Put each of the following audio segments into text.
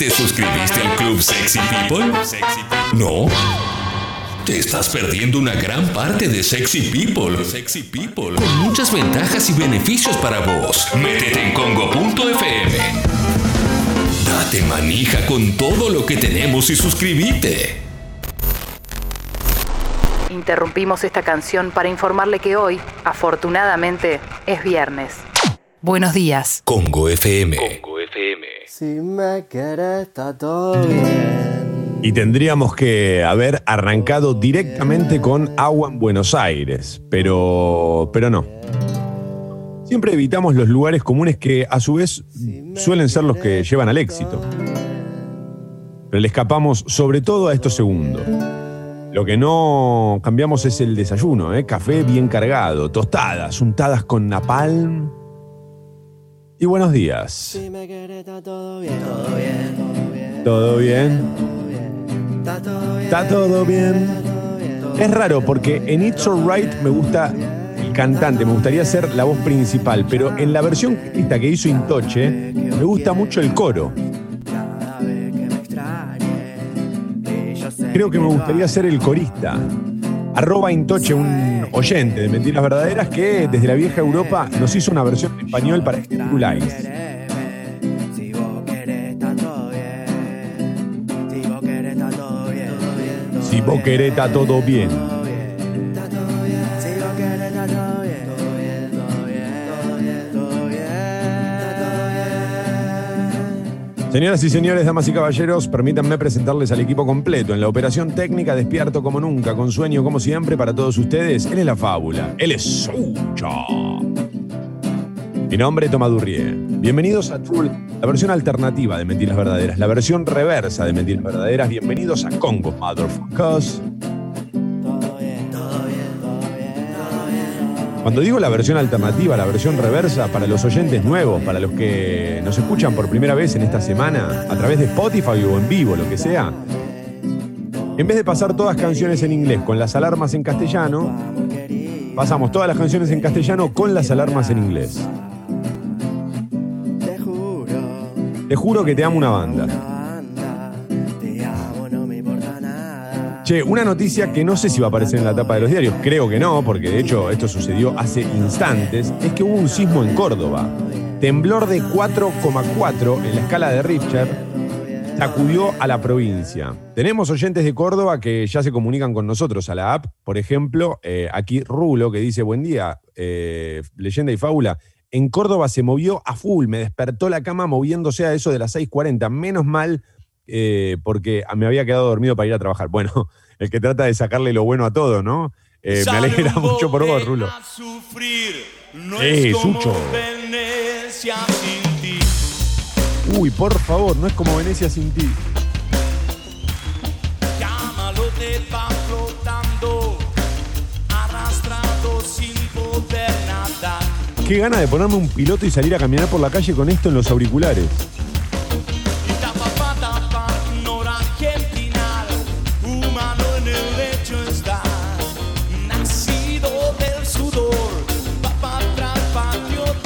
¿Te suscribiste al Club Sexy People? ¿No? Te estás perdiendo una gran parte de Sexy People. Sexy People. Con muchas ventajas y beneficios para vos. Métete en congo.fm. Date manija con todo lo que tenemos y suscríbete. Interrumpimos esta canción para informarle que hoy, afortunadamente, es viernes. Buenos días. Congo FM. Si me quieres, está todo bien. Y tendríamos que haber arrancado directamente con agua en Buenos Aires, pero, pero no. Siempre evitamos los lugares comunes que a su vez suelen ser los que llevan al éxito. Pero le escapamos sobre todo a estos segundos. Lo que no cambiamos es el desayuno, ¿eh? café bien cargado, tostadas, untadas con napalm. Y buenos días. Si me quieres, está todo bien. Todo bien, todo bien. ¿Todo bien? Está todo bien. ¿Está todo bien? Es raro porque en It's Alright me gusta el cantante, me gustaría ser la voz principal, pero en la versión esta que hizo Intoche me gusta mucho el coro. Creo que me gustaría ser el corista. Arroba Intoche, un oyente de Mentiras Verdaderas que desde la vieja Europa nos hizo una versión en español para Lights. Quereme, Si vos querés, está todo bien. Señoras y señores, damas y caballeros, permítanme presentarles al equipo completo en la operación técnica Despierto como nunca, con sueño como siempre para todos ustedes. Él es la fábula, él es Sucho. Mi nombre es Tomadurrie. Bienvenidos a True, la versión alternativa de Mentiras Verdaderas, la versión reversa de Mentiras Verdaderas. Bienvenidos a Congo, motherfuckers. Cuando digo la versión alternativa, la versión reversa, para los oyentes nuevos, para los que nos escuchan por primera vez en esta semana, a través de Spotify o en vivo, lo que sea, en vez de pasar todas canciones en inglés con las alarmas en castellano, pasamos todas las canciones en castellano con las alarmas en inglés. Te juro, que te amo una banda. Che, una noticia que no sé si va a aparecer en la tapa de los diarios, creo que no, porque de hecho esto sucedió hace instantes, es que hubo un sismo en Córdoba. Temblor de 4,4 en la escala de Richter sacudió a la provincia. Tenemos oyentes de Córdoba que ya se comunican con nosotros a la app. Por ejemplo, eh, aquí Rulo que dice, buen día, eh, leyenda y fábula. En Córdoba se movió a full, me despertó la cama moviéndose a eso de las 6.40. Menos mal eh, porque me había quedado dormido para ir a trabajar. Bueno, el que trata de sacarle lo bueno a todo, ¿no? Eh, me alegra mucho por vos, Rulo. Eh, Sucho. Uy, por favor, no es como Venecia sin ti. Llámalo, te va flotando, arrastrado sin poder nadar. Qué gana de ponerme un piloto y salir a caminar por la calle con esto en los auriculares.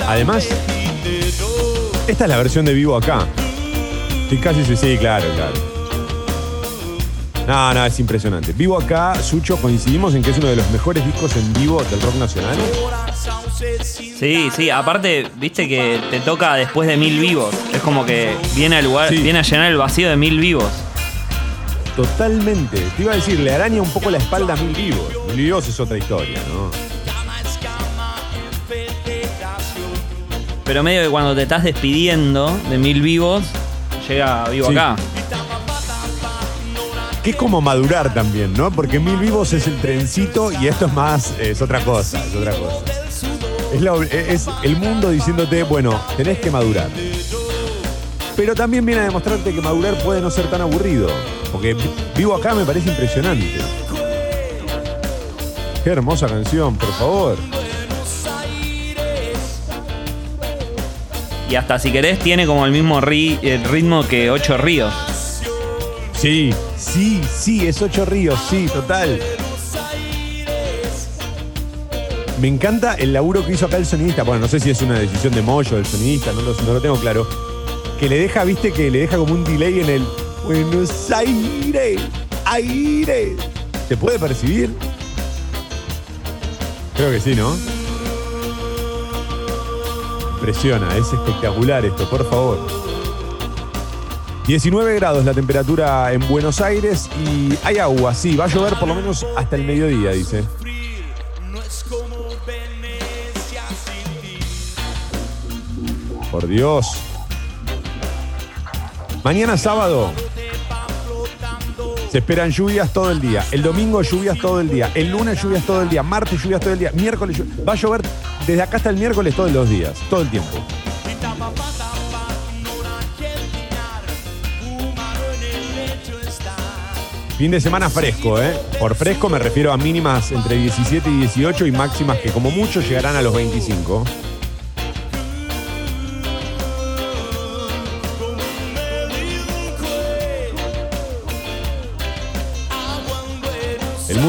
Además-. Esta es la versión de vivo acá. Estoy casi sí, sí, claro, claro. No, no, es impresionante. Vivo acá, Sucho, coincidimos en que es uno de los mejores discos en vivo del rock nacional. Sí, sí, aparte, viste que te toca después de mil vivos. Es como que viene al lugar, Sí. viene a llenar el vacío de mil vivos. Totalmente. Te iba a decir, le araña un poco la espalda a Mil Vivos. Mil Vivos es otra historia, ¿no? Pero medio que cuando te estás despidiendo de mil vivos, llega vivo Sí. acá. Que es como madurar también, ¿no? Porque Mil Vivos es el trencito y esto es más, es otra cosa, es otra cosa. Es, la- es el mundo diciéndote, bueno, tenés que madurar. Pero también viene a demostrarte que madurar puede no ser tan aburrido. Porque vivo acá me parece impresionante. Qué hermosa canción, por favor. Y hasta si querés, tiene como el mismo ri- el ritmo que Ocho Ríos. Sí, sí, sí, es Ocho Ríos, sí, total. Me encanta el laburo que hizo acá el sonidista. Bueno, no sé si es una decisión de Moyo, del sonidista, no lo, no lo tengo claro. Que que le deja, viste, que le deja como un delay en el Buenos Aires, aire. ¿Se puede percibir? Creo que sí, ¿no? Impresiona, es espectacular esto, por favor. 19 grados la temperatura en Buenos Aires y hay agua, sí, va a llover por lo menos hasta el mediodía, dice. Por Dios. Mañana sábado se esperan lluvias todo el día. El domingo lluvias todo el día. El lunes lluvias todo el día. Martes lluvias todo el día. Miércoles lluvias. Va a llover desde acá hasta el miércoles todos los días. Todo el tiempo. Fin de semana fresco, ¿eh? Por fresco me refiero a mínimas entre 17 y 18 y máximas que como mucho llegarán a los 25.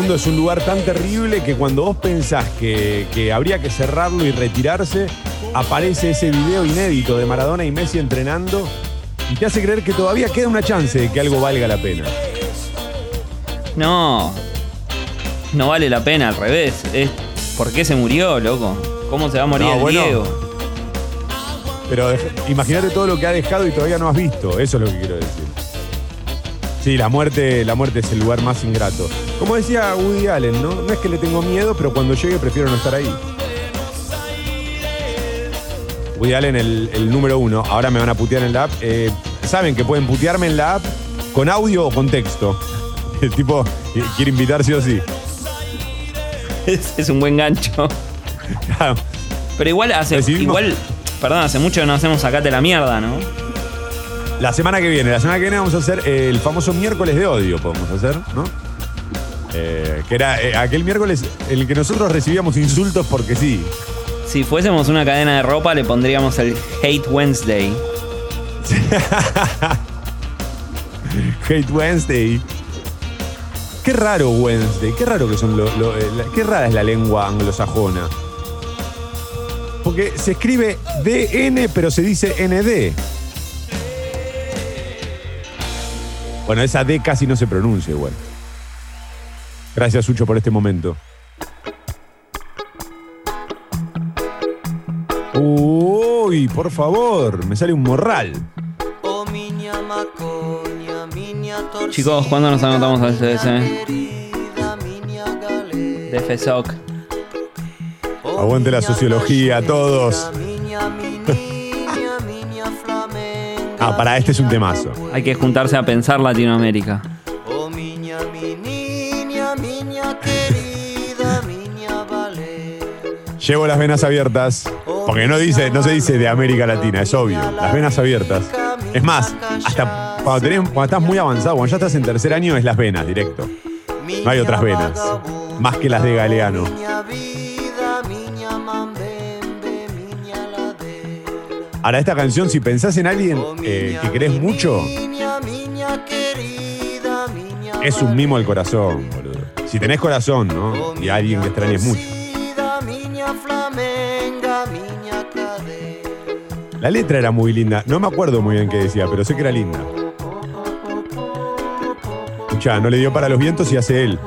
Mundo es un lugar tan terrible que cuando vos pensás que, que habría que cerrarlo y retirarse, aparece ese video inédito de Maradona y Messi entrenando y te hace creer que todavía queda una chance de que algo valga la pena. No. No vale la pena, al revés. Es ¿Por qué se murió, loco? ¿Cómo se va a morir No, el bueno. Diego? Pero imagínate todo lo que ha dejado y todavía no has visto. Eso es lo que quiero decir. Sí, la muerte, la muerte es el lugar más ingrato. Como decía Woody Allen, ¿no? No es que le tengo miedo, pero cuando llegue prefiero no estar ahí. Woody Allen, el, el número uno. Ahora me van a putear en la app. Eh, Saben que pueden putearme en la app con audio o con texto. El tipo quiere invitar sí o sí. Es, es un buen gancho. Claro. Pero igual hace. Igual. Perdón, hace mucho que no hacemos sacate la mierda, ¿no? La semana que viene, la semana que viene vamos a hacer el famoso miércoles de odio, podemos hacer, ¿no? Eh, que era eh, aquel miércoles el que nosotros recibíamos insultos porque sí. Si fuésemos una cadena de ropa, le pondríamos el Hate Wednesday. Hate Wednesday. Qué raro Wednesday, qué raro que son lo, lo- eh, la- qué rara es la lengua anglosajona. Porque se escribe DN pero se dice ND. Bueno, esa D casi no se pronuncia igual. Gracias, Sucho, por este momento. Uy, por favor, me sale un morral. Chicos, ¿cuándo nos anotamos al CDC? De FESOC. Aguante la sociología, todos. Ah, para este es un temazo. Hay que juntarse a pensar Latinoamérica. Llevo las venas abiertas. Porque no dice, no se dice de América Latina, es obvio. Las venas abiertas. Es más, hasta cuando, estás muy avanzado, cuando ya estás en tercer año, es las venas, directo. No hay otras venas. Más que las de Galeano. Ahora, esta canción, si pensás en alguien eh, que querés mucho, es un mimo al corazón, boludo. Si tenés corazón, ¿no? Y alguien que extrañes mucho. La letra era muy linda. No me acuerdo muy bien qué decía, pero sé que era linda. Escuchá, no le dio para los vientos y hace él.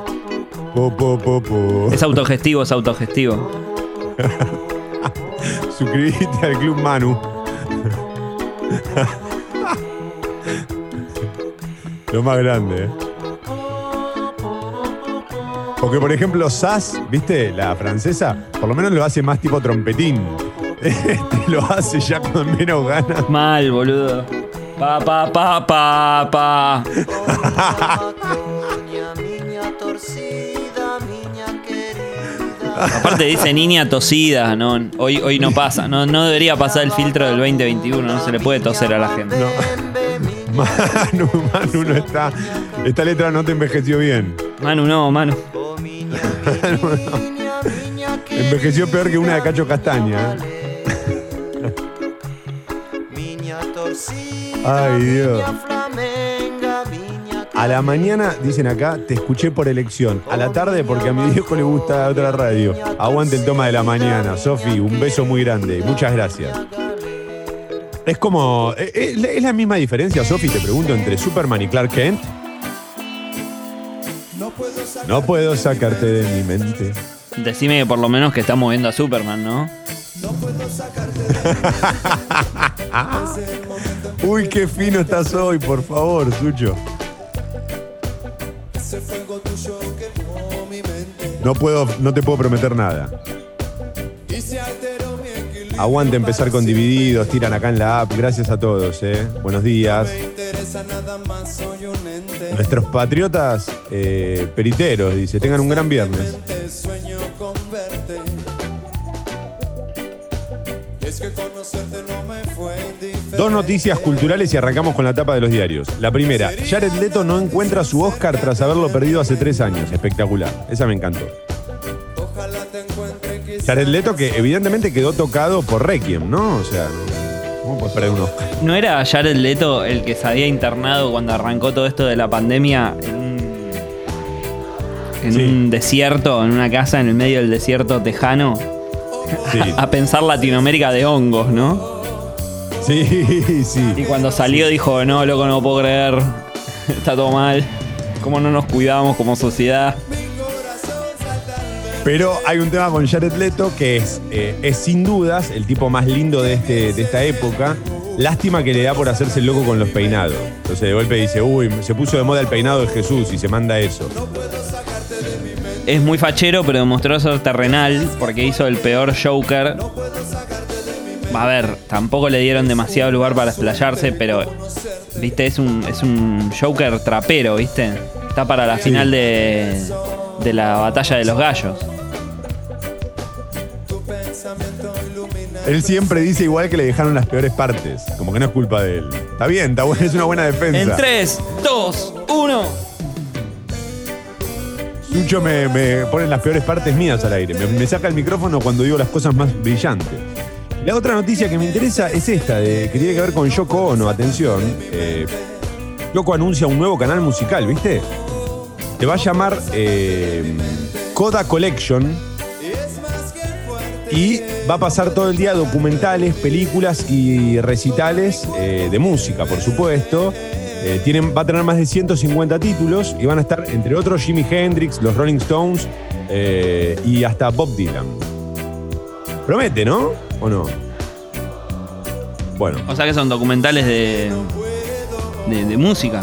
Po, po, po, po. Es autogestivo, es autogestivo. Suscribite al Club Manu. Lo más grande, ¿eh? Porque, por ejemplo, Sass, ¿viste? La francesa, por lo menos lo hace más tipo trompetín. Este lo hace ya con menos ganas. Mal, boludo. Pa, pa, pa, pa, pa. Aparte dice niña tosida, no, hoy, hoy no pasa, no, no debería pasar el filtro del 2021, no se le puede toser a la gente. Manu, Manu no está. Esta letra no te envejeció bien. Manu, no, Manu. Miña, miña Envejeció peor que una de Cacho Castaña. ¿eh? Ay, Dios. A la mañana, dicen acá, te escuché por elección. A la tarde, porque a mi viejo le gusta otra radio. Aguante el toma de la mañana. Sofi, un beso muy grande. Muchas gracias. Es como. eh, eh, Es la misma diferencia, Sofi, te pregunto, entre Superman y Clark Kent. No puedo sacarte de mi mente. Decime que por lo menos que está moviendo a Superman, ¿no? Uy, qué fino estás hoy, por favor, Sucho. No puedo, no te puedo prometer nada. Aguante empezar con divididos, tiran acá en la app. Gracias a todos, eh. Buenos días. Nuestros patriotas eh, periteros, dice, tengan un gran viernes. Dos noticias culturales y arrancamos con la tapa de los diarios. La primera, Jared Leto no encuentra su Oscar tras haberlo perdido hace tres años. Espectacular. Esa me encantó. Jared Leto que evidentemente quedó tocado por Requiem, ¿no? O sea, ¿cómo puedes perder un Oscar? ¿No era Jared Leto el que se había internado cuando arrancó todo esto de la pandemia en un, en Sí. un desierto, en una casa en el medio del desierto tejano? Sí, A pensar Latinoamérica de hongos, ¿no? Sí, sí. Y cuando salió dijo, no, loco, no puedo creer. Está todo mal. ¿Cómo no nos cuidamos como sociedad? Pero hay un tema con Jared Leto que es, eh, es sin dudas el tipo más lindo de, este, de esta época. Lástima que le da por hacerse loco con los peinados. Entonces de golpe dice, uy, se puso de moda el peinado de Jesús y se manda eso. Es muy fachero, pero demostró ser terrenal porque hizo el peor Joker. A ver, tampoco le dieron demasiado lugar para explayarse, pero, viste, es un, es un Joker trapero, viste. Está para la final de, de la batalla de los gallos. Él siempre dice igual que le dejaron las peores partes. Como que no es culpa de él. Está bien, está bueno, es una buena defensa. En 3, 2, 1. Sucho me, me pone las peores partes mías al aire. Me, me saca el micrófono cuando digo las cosas más brillantes. La otra noticia que me interesa es esta, de, que tiene que ver con Yoko Ono. Atención. Eh, Yoko anuncia un nuevo canal musical, ¿viste? Se va a llamar eh, Coda Collection. Y va a pasar todo el día documentales, películas y recitales eh, de música, por supuesto. Tienen, va a tener más de 150 títulos y van a estar, entre otros, Jimi Hendrix, los Rolling Stones y hasta Bob Dylan. Promete, ¿no? ¿O no? Bueno, O sea que son documentales de, de, de música.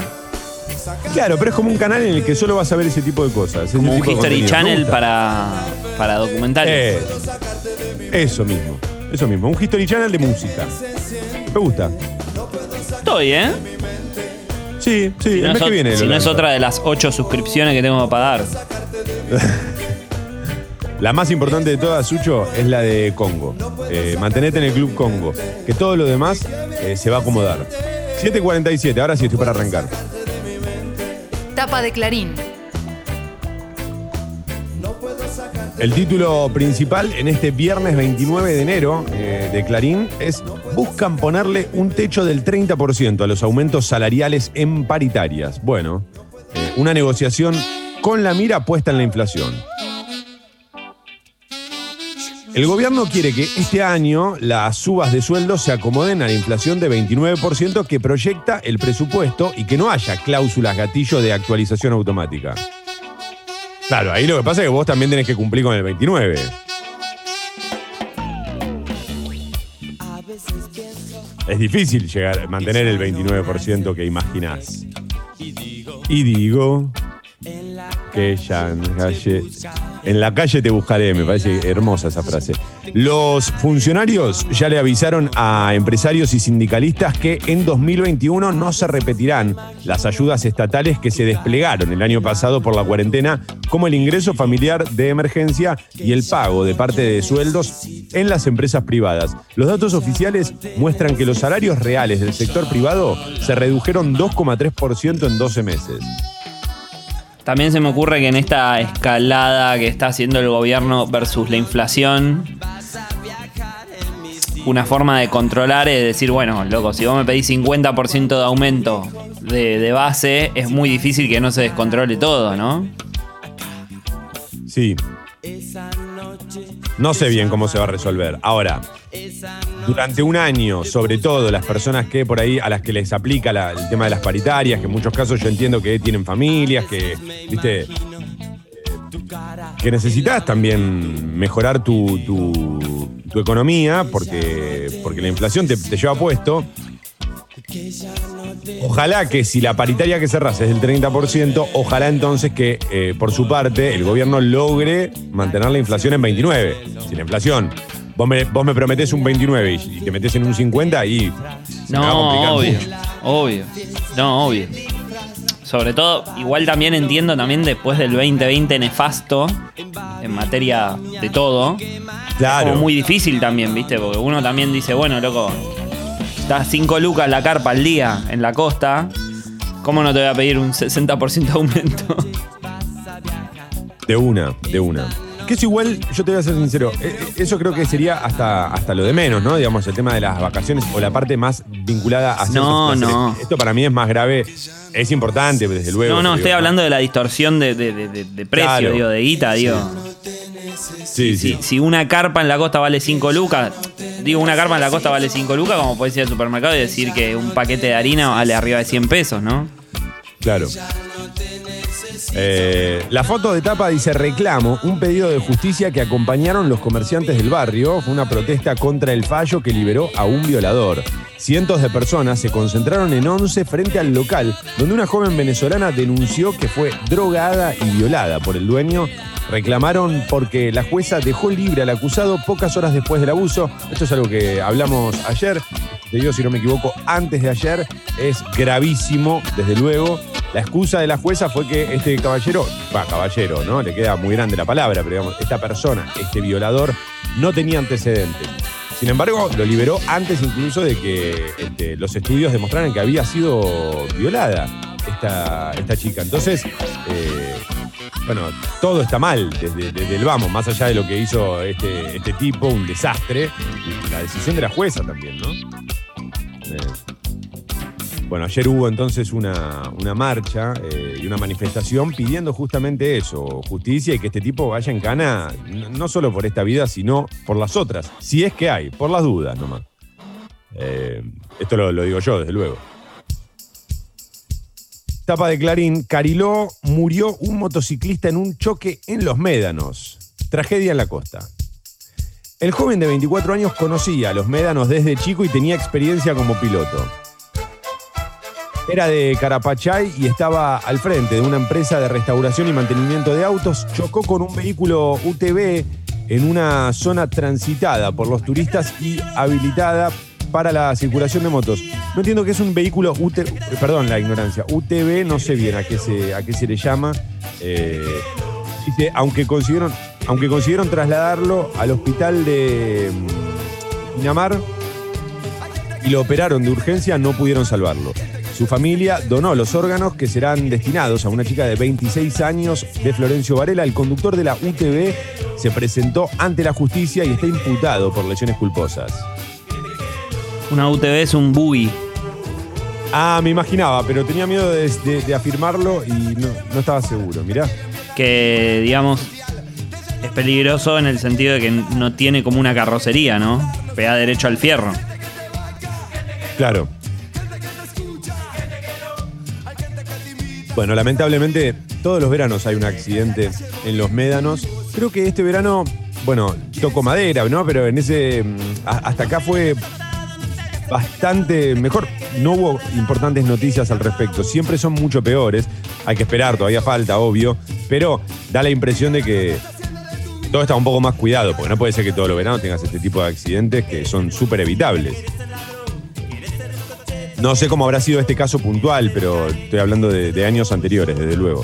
claro, pero es como un canal en el que solo vas a ver ese tipo de cosas. Como un History Channel para, para documentales. Eh, eso mismo, eso mismo. Un History Channel de música. Me gusta. Estoy, ¿eh? Sí, sí, Si el no, mes es, que viene. si no es otra de las ocho suscripciones que tengo que pagar. La más importante de todas, Sucho, es la de Congo. Eh, mantenete en el Club Congo. Que todo lo demás eh, se va a acomodar. 7.47, ahora sí estoy para arrancar. Tapa de Clarín. El título principal en este viernes 29 de enero eh, de Clarín es Buscan ponerle un techo del 30% a los aumentos salariales en paritarias. Bueno, eh, una negociación con la mira puesta en la inflación. El gobierno quiere que este año las subas de sueldos se acomoden a la inflación de 29% que proyecta el presupuesto y que no haya cláusulas gatillo de actualización automática. Claro, ahí lo que pasa es que vos también tenés que cumplir con el 29. Es difícil llegar, mantener el 29% que imaginás. Y digo en la calle, en la calle te buscaré, me parece hermosa esa frase. Los funcionarios ya le avisaron a empresarios y sindicalistas que en 2021 no se repetirán las ayudas estatales que se desplegaron el año pasado por la cuarentena, como el ingreso familiar de emergencia y el pago de parte de sueldos en las empresas privadas. Los datos oficiales muestran que los salarios reales del sector privado se redujeron 2,3% en 12 meses. También se me ocurre que en esta escalada que está haciendo el gobierno versus la inflación, una forma de controlar es decir, bueno, loco, si vos me pedís 50% de aumento de, de base, es muy difícil que no se descontrole todo, ¿no? Sí. No sé bien cómo se va a resolver. Ahora, durante un año, sobre todo las personas que por ahí a las que les aplica la- el tema de las paritarias, que en muchos casos yo entiendo que tienen familias, que, viste, que necesitas también mejorar tu, tu- tu economía porque, porque la inflación te, te lleva puesto. Ojalá que si la paritaria que cerrás es del 30%, ojalá entonces que eh, por su parte el gobierno logre mantener la inflación en 29. Si la inflación, vos me, vos me prometés un 29 y, y te metés en un 50 y se me va a complicar No, obvio. mucho. Obvio. No, obvio. Sobre todo, igual también entiendo también después del 2020 nefasto en materia de todo. Claro. Como muy difícil también, ¿viste? Porque uno también dice, bueno, loco, estás 5 lucas la carpa al día en la costa. ¿Cómo no te voy a pedir un 60% de aumento? De una, de una. Que eso igual, yo te voy a ser sincero, eh, eh, eso creo que sería hasta, hasta lo de menos, ¿no? Digamos, el tema de las vacaciones o la parte más vinculada a No, no. Esto para mí es más grave, es importante, desde luego. No, no, estoy digo, hablando de la distorsión de, de- de- de- precio, Claro. digo, de guita, digo. Sí, sí. Si, si una carpa en la costa vale 5 lucas, digo, una carpa en la costa vale 5 lucas, como puedes ir al supermercado y decir que un paquete de harina vale arriba de 100 pesos, ¿no? Claro. Eh, la foto de tapa dice reclamo, un pedido de justicia que acompañaron los comerciantes del barrio. Fue una protesta contra el fallo que liberó a un violador. Cientos de personas se concentraron en 11 frente al local, donde una joven venezolana denunció que fue drogada y violada por el dueño. Reclamaron porque la jueza dejó libre al acusado pocas horas después del abuso. Esto es algo que hablamos ayer. Te digo, si no me equivoco, antes de ayer. Es gravísimo, desde luego. La excusa de la jueza fue que este caballero, va, caballero, ¿no? Le queda muy grande la palabra, pero digamos, esta persona, este violador, no tenía antecedentes. Sin embargo, lo liberó antes incluso de que este, los estudios demostraran que había sido violada esta, esta chica. Entonces, eh, bueno, todo está mal desde, desde el vamos, más allá de lo que hizo este, este tipo, un desastre, la decisión de la jueza también, ¿no? Eh, bueno, ayer hubo entonces una, una marcha eh, y una manifestación pidiendo justamente eso, justicia y que este tipo vaya en cana, no, solo por esta vida, sino por las otras, si es que hay, por las dudas nomás. Eh, esto lo, lo digo yo, desde luego. Tapa de Clarín, Cariló murió un motociclista en un choque en Los Médanos. Tragedia en la costa. El joven de 24 años conocía a los Médanos desde chico y tenía experiencia como piloto. Era de Carapachay y estaba al frente de una empresa de restauración y mantenimiento de autos. Chocó con un vehículo UTV en una zona transitada por los turistas y habilitada para la circulación de motos. No entiendo qué es un vehículo UTV, perdón la ignorancia, UTV, no sé bien a qué se, a qué se le llama. Eh, dice, aunque consiguieron, aunque consiguieron trasladarlo al hospital de mm, Pinamar y lo operaron de urgencia, no pudieron salvarlo. Su familia donó los órganos que serán destinados a una chica de 26 años de Florencio Varela. El conductor de la UTV se presentó ante la justicia y está imputado por lesiones culposas. Una UTV es un buggy. Ah, me imaginaba, pero tenía miedo de, de- de afirmarlo y no, no estaba seguro. Mirá. que digamos es peligroso en el sentido de que no tiene como una carrocería, ¿no? Pega derecho al fierro. Claro. Bueno, lamentablemente todos los veranos hay un accidente en los médanos. Creo que este verano, bueno, tocó madera, ¿no? Pero en ese. mm, hasta acá fue bastante mejor. No hubo importantes noticias al respecto. Siempre son mucho peores. Hay que esperar, todavía falta, obvio. Pero da la impresión de que todo está un poco más cuidado, porque no puede ser que todos los veranos tengas este tipo de accidentes que son súper evitables. No sé cómo habrá sido este caso puntual, pero estoy hablando de, años anteriores, desde luego.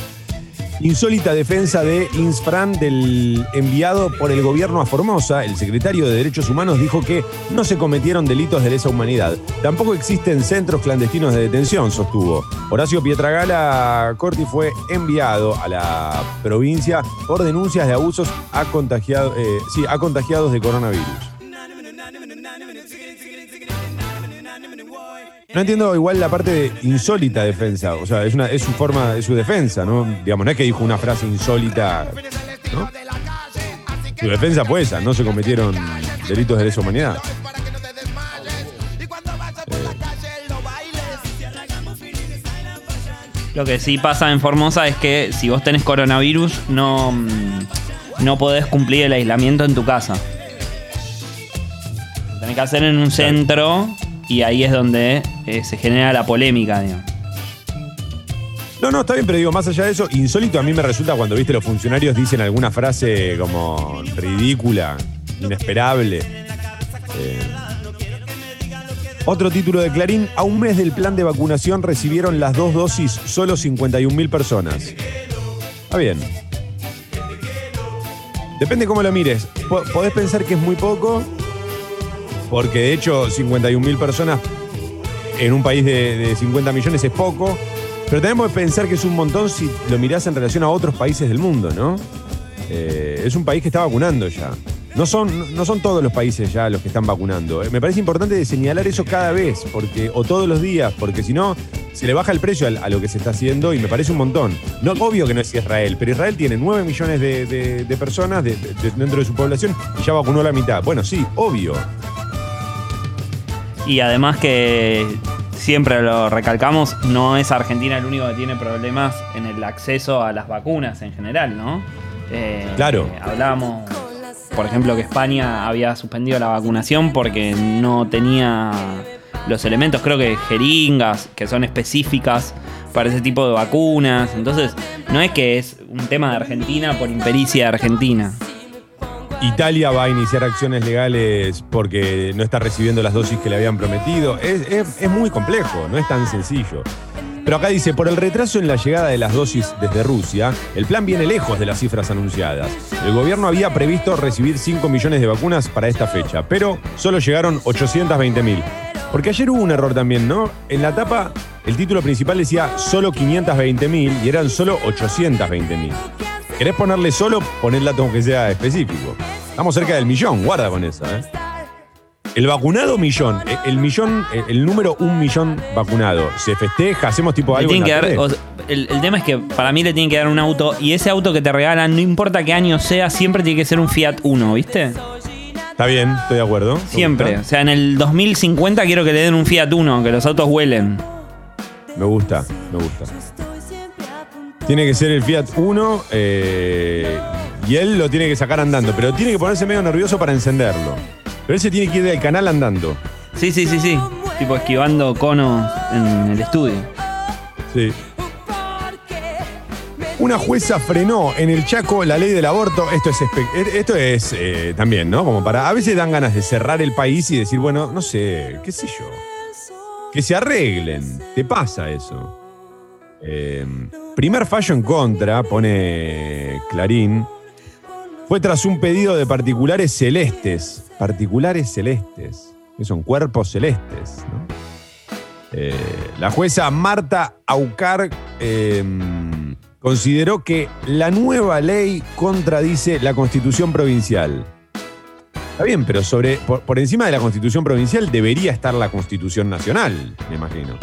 Insólita defensa de Insfran del enviado por el gobierno a Formosa. El secretario de Derechos Humanos dijo que no se cometieron delitos de lesa humanidad. Tampoco existen centros clandestinos de detención, sostuvo. Horacio Pietragala Corti fue enviado a la provincia por denuncias de abusos contagiado- eh, sí, a contagiados de coronavirus. No entiendo igual la parte de insólita defensa. O sea, es, una, es su forma, es su defensa, ¿no? Digamos, no es que dijo una frase insólita. ¿no? Su defensa fue esa, no se cometieron delitos de lesa humanidad. Lo que sí pasa en Formosa es que si vos tenés coronavirus, no, mm, no podés cumplir el aislamiento en tu casa. Lo tenés que hacer en un centro y ahí es donde eh, se genera la polémica, digamos. No, no, está bien, pero digo, más allá de eso, insólito a mí me resulta cuando, viste, los funcionarios dicen alguna frase como ridícula, inesperable. Eh, Otro título de Clarín, a un mes del plan de vacunación recibieron las dos dosis solo 51.000 personas. Está bien. Depende cómo lo mires. Po- Podés pensar que es muy poco, porque de hecho 51.000 personas en un país de, de 50 millones es poco, pero tenemos que pensar que es un montón si lo mirás en relación a otros países del mundo, ¿no? Eh, es un país que está vacunando ya. No son, no son todos los países ya los que están vacunando. Eh, Me parece importante señalar eso cada vez, porque, o todos los días, porque si no, se le baja el precio a, lo que se está haciendo y me parece un montón. No, obvio que no es Israel, pero Israel tiene 9 millones de, personas de- de- dentro de su población y ya vacunó la mitad. Bueno, sí, obvio. Y además que siempre lo recalcamos, no es Argentina el único que tiene problemas en el acceso a las vacunas en general, ¿no? Eh, Claro. eh, hablábamos, por ejemplo, que España había suspendido la vacunación porque no tenía los elementos, creo que jeringas, que son específicas para ese tipo de vacunas. Entonces, no es que es un tema de Argentina por impericia de Argentina. Italia va a iniciar acciones legales porque no está recibiendo las dosis que le habían prometido. Es, es- muy complejo, no es tan sencillo. Pero acá dice, por el retraso en la llegada de las dosis desde Rusia, el plan viene lejos de las cifras anunciadas. El gobierno había previsto recibir 5 millones de vacunas para esta fecha, pero solo llegaron 820 mil. Porque ayer hubo un error también, ¿no? En la tapa, el título principal decía solo 520 mil y eran solo 820 mil. ¿Querés ponerle solo? Pon el dato que sea específico. Estamos cerca del millón, guarda con esa, ¿eh? El vacunado millón, eh, el millón, eh, el número un millón vacunado. Se festeja, hacemos tipo algo. en que la dar- tele? o sea, el, el tema es que para mí le tienen que dar un auto y ese auto que te regalan, no importa qué año sea, siempre tiene que ser un Fiat Uno, ¿viste? Está bien, estoy de acuerdo. Siempre. O sea, en el 2050 quiero que le den un Fiat Uno, que los autos huelen. Me gusta, me gusta. Tiene que ser el Fiat 1 eh, y él lo tiene que sacar andando, pero tiene que ponerse medio nervioso para encenderlo. Pero él se tiene que ir del canal andando. Sí, sí, sí, sí. Tipo esquivando conos en el estudio. Sí. Una jueza frenó en el Chaco la ley del aborto. Esto es, espe- esto es eh, también, ¿no? Como para. A veces dan ganas de cerrar el país y decir, bueno, no sé, qué sé yo. Que se arreglen. ¿Te pasa eso? Eh, primer fallo en contra, pone Clarín, fue tras un pedido de particulares celestes. Particulares celestes, que son cuerpos celestes. Eh, la jueza Marta Aucar eh, consideró que la nueva ley contradice la constitución provincial. Está bien, pero sobre, por, por encima de la constitución provincial debería estar la constitución nacional, me imagino.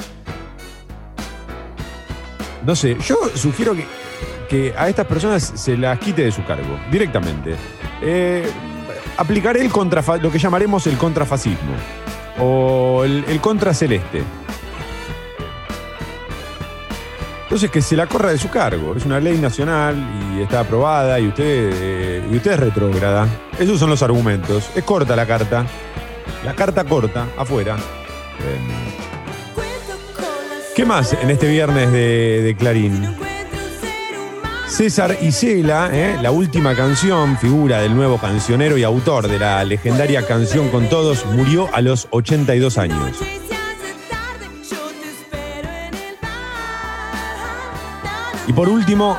No sé, yo sugiero que, que a estas personas se las quite de su cargo, directamente. Eh, aplicaré el contrafa- lo que llamaremos el contrafascismo o el, el contraceleste. Entonces que se la corra de su cargo. Es una ley nacional y está aprobada y usted, eh, y usted es retrógrada. Esos son los argumentos. Es corta la carta. La carta corta, afuera. Em, ¿Qué más en este viernes de, Clarín? César Isela, ¿eh? la última canción, figura del nuevo cancionero y autor de la legendaria canción con todos, murió a los 82 años. Y por último,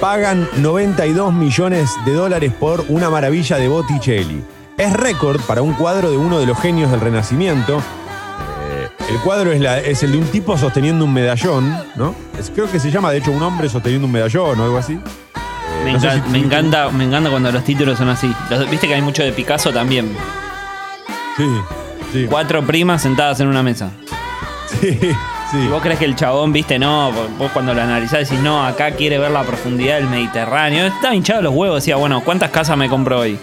pagan 92 millones de dólares por una maravilla de Botticelli. Es récord para un cuadro de uno de los genios del Renacimiento. El cuadro es, la- es el de un tipo sosteniendo un medallón, ¿no? Es- creo que se llama, de hecho, un hombre sosteniendo un medallón o algo así. Me, no sé encan- si- me encanta, me encanta cuando los títulos son así. Los- Viste que hay mucho de Picasso también. Sí, sí. Cuatro primas sentadas en una mesa. Sí, Sí. Y vos crees que el chabón, viste, no, vos cuando lo analizás decís, no, acá quiere ver la profundidad del Mediterráneo. Estaba hinchado los huevos, decía, bueno, ¿cuántas casas me compro hoy?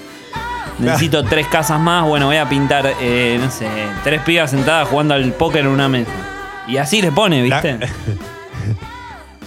Necesito tres casas más, bueno, voy a pintar, eh, no sé, tres pibas sentadas jugando al póker en una mesa. Y así le pone, ¿viste? La-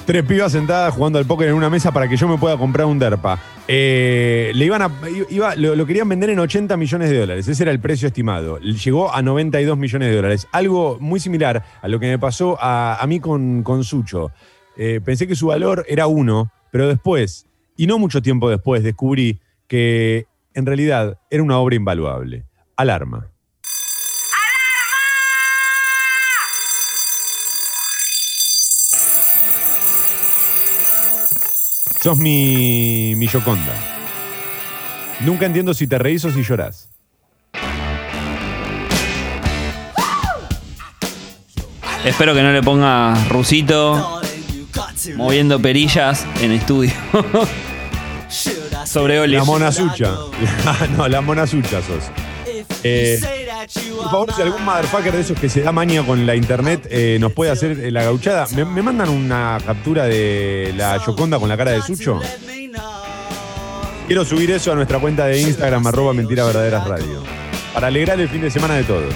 Tres pibas sentadas jugando al póker en una mesa para que yo me pueda comprar un derpa. Eh, le iban a, iba- lo, lo querían vender en 80 millones de dólares. Ese era el precio estimado. Llegó a 92 millones de dólares. Algo muy similar a lo que me pasó a, a mí con, con Sucho. Eh, pensé que su valor era uno, pero después, y no mucho tiempo después, descubrí que en realidad era una obra invaluable. Alarma. Sos mi, mi Yoconda. Nunca entiendo si te reís o si llorás. Espero que no le ponga rusito moviendo perillas en estudio. Sobre Oli. La mona sucha. no, la mona sucha sos. Eh, por favor, si algún motherfucker de esos que se da maña con la internet eh, nos puede hacer eh, la gauchada, ¿Me, mandan una captura de la Yoconda con la cara de Sucho? Quiero subir eso a nuestra cuenta de Instagram, arroba mentira verdaderas radio. Para alegrar el fin de semana de todos.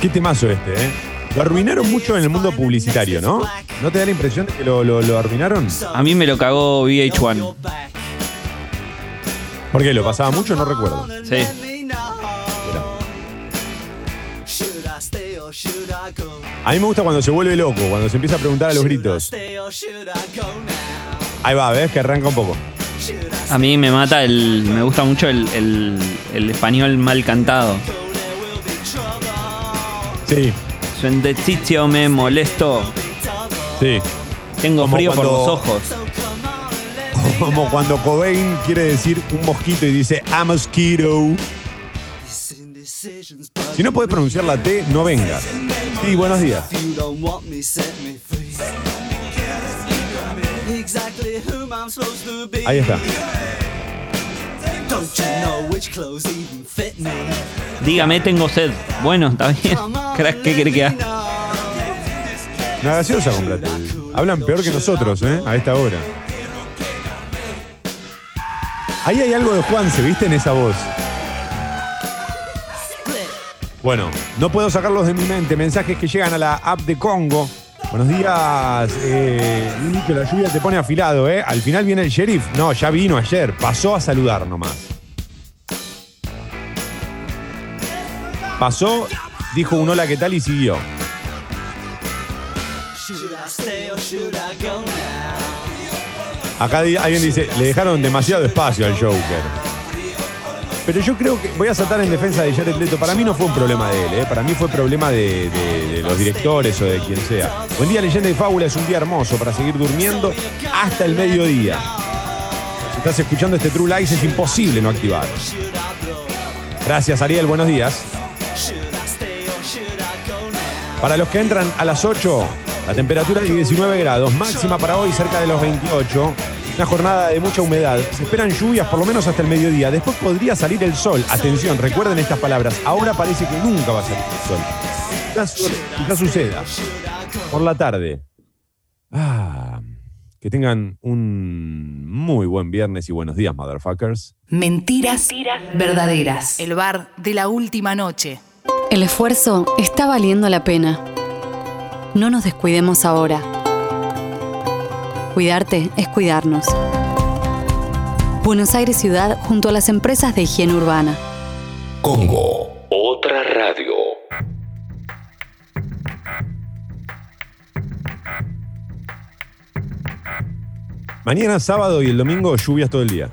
Qué temazo este, ¿eh? Lo arruinaron mucho en el mundo publicitario, ¿no? ¿No te da la impresión de que lo, lo- lo arruinaron? A mí me lo cagó VH1. ¿Por qué? ¿Lo pasaba mucho? No recuerdo. Sí. A mí me gusta cuando se vuelve loco, cuando se empieza a preguntar a los gritos. Ahí va, ¿ves? Que arranca un poco. A mí me mata el. Me gusta mucho el, el- el español mal cantado. go? Sí, Su endecitio me molesto. sí. Tengo Como frío por cuando- los ojos. Como cuando Cobain quiere decir un mosquito y dice a mosquito. Si no puedes pronunciar la T, no vengas. Sí, buenos días. Ahí está. Dígame, tengo sed. Bueno, está bien. Crack, ¿Qué quiere que haga? Una gaseosa, comprate. Hablan peor que nosotros, ¿eh? A esta hora. Ahí hay algo de Juanse, ¿viste? En esa voz. Bueno, no puedo sacarlos de mi mente. Mensajes que llegan a la app de Congo. Buenos días, eh, Nico, la lluvia te pone afilado, ¿eh? Al final viene el sheriff. No, ya vino ayer. Pasó a saludar nomás. Pasó, dijo un hola, ¿qué tal? y siguió. Acá alguien dice, le dejaron demasiado espacio al Joker. Pero yo creo que voy a saltar en defensa de Jared Leto. Para mí no fue un problema de él, ¿eh? para mí fue problema de, los directores o de quien sea. Buen día, leyenda y fábula. Es un día hermoso para seguir durmiendo hasta el mediodía. Si estás escuchando este True Lies, es imposible no activar. Gracias, Ariel. Buenos días. Para los que entran a las 8, la temperatura de 19 grados, máxima para hoy cerca de los 28. Una jornada de mucha humedad. Se esperan lluvias por lo menos hasta el mediodía. Después podría salir el sol. Atención, recuerden estas palabras. Ahora parece que nunca va a salir el sol. Quizás, quizás suceda. Por la tarde. Ah, que tengan un muy buen viernes y buenos días, motherfuckers. Mentiras, verdaderas. El bar de la última noche. El esfuerzo está valiendo la pena. No nos descuidemos ahora. Cuidarte es cuidarnos. Buenos Aires Ciudad junto a las empresas de higiene urbana. Congo, otra radio. Mañana sábado y el domingo lluvias todo el día.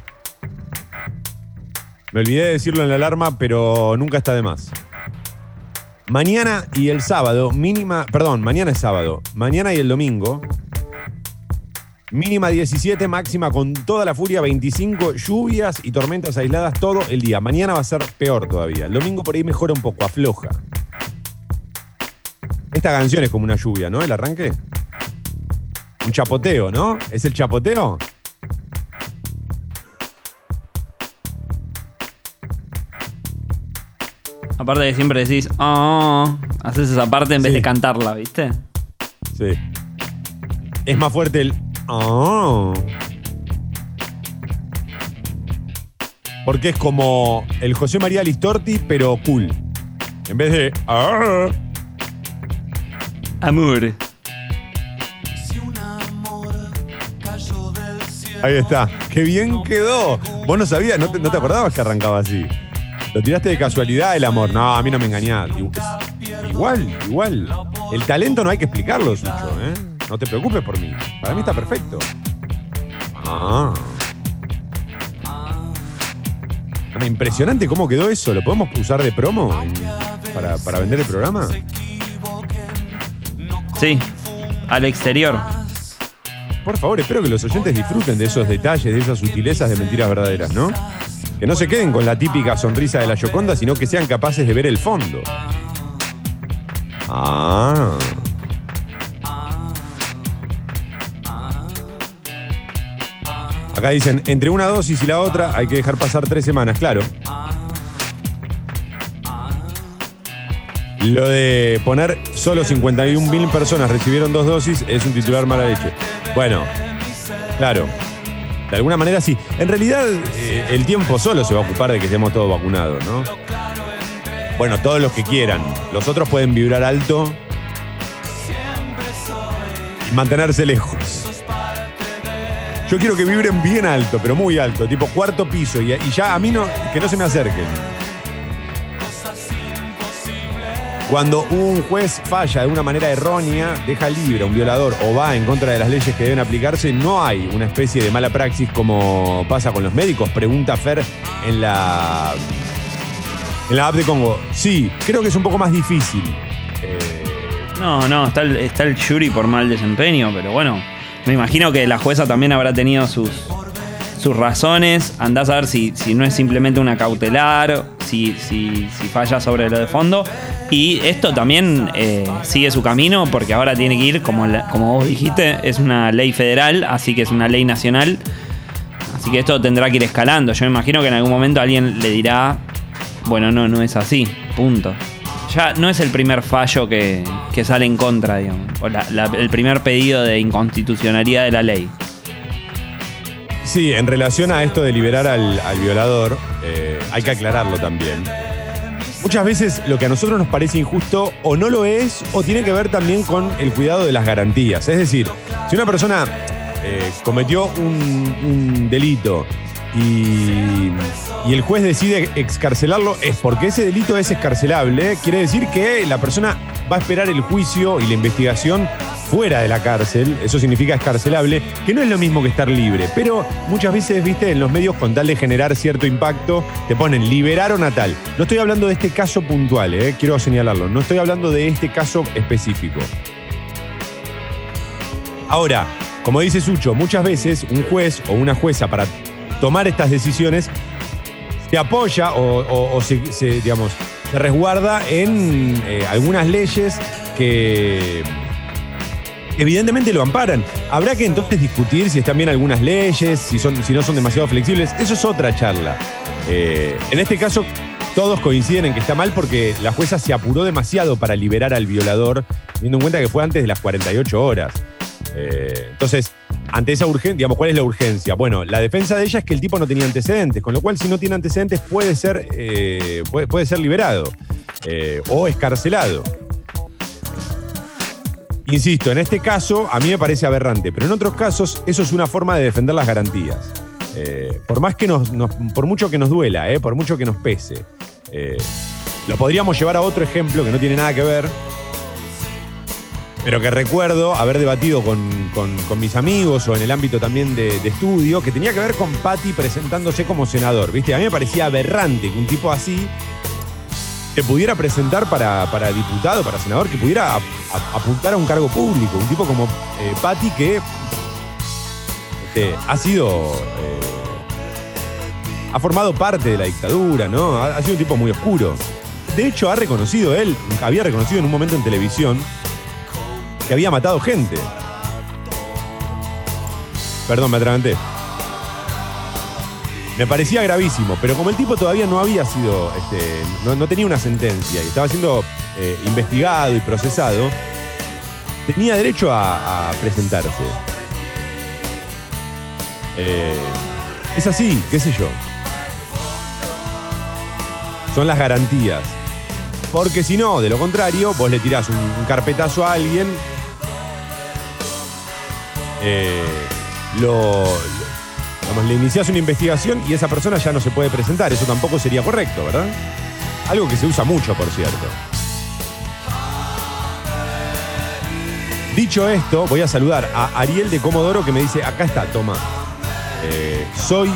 Me olvidé de decirlo en la alarma, pero nunca está de más. Mañana y el sábado, mínima, perdón, mañana es sábado. Mañana y el domingo, mínima 17, máxima con toda la furia 25, lluvias y tormentas aisladas todo el día. Mañana va a ser peor todavía. El domingo por ahí mejora un poco, afloja. Esta canción es como una lluvia, ¿no? El arranque. Un chapoteo, ¿no? ¿Es el chapoteo? Aparte que siempre decís, oh, haces esa parte en vez de cantarla, ¿viste? Sí. Es más fuerte el. "Ah". Porque es como el José María Listorti, pero cool. En vez de. "Ah". Amor. Ahí está. ¡Qué bien quedó! Vos no sabías, no te, no te acordabas que arrancaba así. Lo tiraste de casualidad el amor. No, a mí no me engañás. Igual, igual. El talento no hay que explicarlo, Sucho, ¿eh? No te preocupes por mí. Para mí está perfecto. Ah. Impresionante cómo quedó eso. ¿Lo podemos usar de promo para, para vender el programa? Sí, al exterior. Por favor, espero que los oyentes disfruten de esos detalles, de esas sutilezas de mentiras verdaderas, ¿no? Que no se queden con la típica sonrisa de la Yoconda, sino que sean capaces de ver el fondo. Ah. Acá dicen, entre una dosis y la otra hay que dejar pasar tres semanas, claro. Lo de poner solo 51 mil personas recibieron dos dosis es un titular mala leche. Bueno, claro. De alguna manera sí. En realidad, eh, el tiempo solo se va a ocupar de que estemos todos vacunados, ¿no? Bueno, todos los que quieran. Los otros pueden vibrar alto y mantenerse lejos. Yo quiero que vibren bien alto, pero muy alto, tipo cuarto piso, y, ya a mí no, que no se me acerquen. Cuando un juez falla de una manera errónea, deja libre a un violador o va en contra de las leyes que deben aplicarse, no hay una especie de mala praxis como pasa con los médicos. Pregunta Fer en la, en la app de Congo. Sí, creo que es un poco más difícil. Eh, No, no, está el, está el jury por mal desempeño, pero bueno, me imagino que la jueza también habrá tenido sus, sus razones. Andás a ver si, si no es simplemente una cautelar, si, si, si falla sobre lo de fondo. Y esto también eh, sigue su camino porque ahora tiene que ir, como, la- como vos dijiste, es una ley federal, así que es una ley nacional. Así que esto tendrá que ir escalando. Yo me imagino que en algún momento alguien le dirá, bueno, no, no es así, punto. Ya no es el primer fallo que, que sale en contra, digamos. O el primer pedido de inconstitucionalidad de la ley. Sí, en relación a esto de liberar al, al violador, eh, hay que aclararlo también. Muchas veces lo que a nosotros nos parece injusto o no lo es o tiene que ver también con el cuidado de las garantías. Es decir, si una persona eh, cometió un, un delito y, y el juez decide excarcelarlo es porque ese delito es excarcelable, quiere decir que la persona va a esperar el juicio y la investigación fuera de la cárcel, eso significa escarcelable, que no es lo mismo que estar libre, pero muchas veces, viste, en los medios con tal de generar cierto impacto, te ponen liberaron a tal. No estoy hablando de este caso puntual, eh, quiero señalarlo, no estoy hablando de este caso específico. Ahora, como dice Sucho, muchas veces un juez o una jueza para tomar estas decisiones se apoya o, se, digamos, se resguarda en eh, algunas leyes que evidentemente lo amparan. Habrá que entonces discutir si están bien algunas leyes, si, son, si no son demasiado flexibles. Eso es otra charla. Eh, en este caso, todos coinciden en que está mal porque la jueza se apuró demasiado para liberar al violador, teniendo en cuenta que fue antes de las 48 horas. Eh, entonces, ante esa urgencia, digamos, ¿cuál es la urgencia? Bueno, la defensa de ella es que el tipo no tenía antecedentes, con lo cual si no tiene antecedentes puede ser, eh, puede, puede ser liberado eh, o escarcelado. Insisto, en este caso a mí me parece aberrante, pero en otros casos eso es una forma de defender las garantías. Eh, por más que nos, por mucho que nos duela, por mucho que nos pese. Lo podríamos llevar a otro ejemplo que no tiene nada que ver, pero que recuerdo haber debatido con, con- mis amigos o en el ámbito también de, estudio, que tenía que ver con Patti presentándose como senador. ¿viste? A mí me parecía aberrante que un tipo así se pudiera presentar para, para diputado, para senador, que pudiera ap- ap- apuntar a un cargo público. Un tipo como eh, Patti que este, ha sido. eh, ha formado parte de la dictadura, ¿no? Ha sido un tipo muy oscuro. De hecho, ha reconocido él, había reconocido en un momento en televisión que había matado gente. Perdón, me atraganté. Me parecía gravísimo, pero como el tipo todavía no había sido, este, no, tenía una sentencia y estaba siendo eh, investigado y procesado, tenía derecho a, presentarse. Eh, es así, qué sé yo. Son las garantías. Porque si no, de lo contrario, vos le tirás un carpetazo a alguien, eh, lo, Vamos, le iniciás una investigación y esa persona ya no se puede presentar. Eso tampoco sería correcto, ¿verdad? Algo que se usa mucho, por cierto. Dicho esto, voy a saludar a Ariel de Comodoro que me dice, acá está, toma. Eh, soy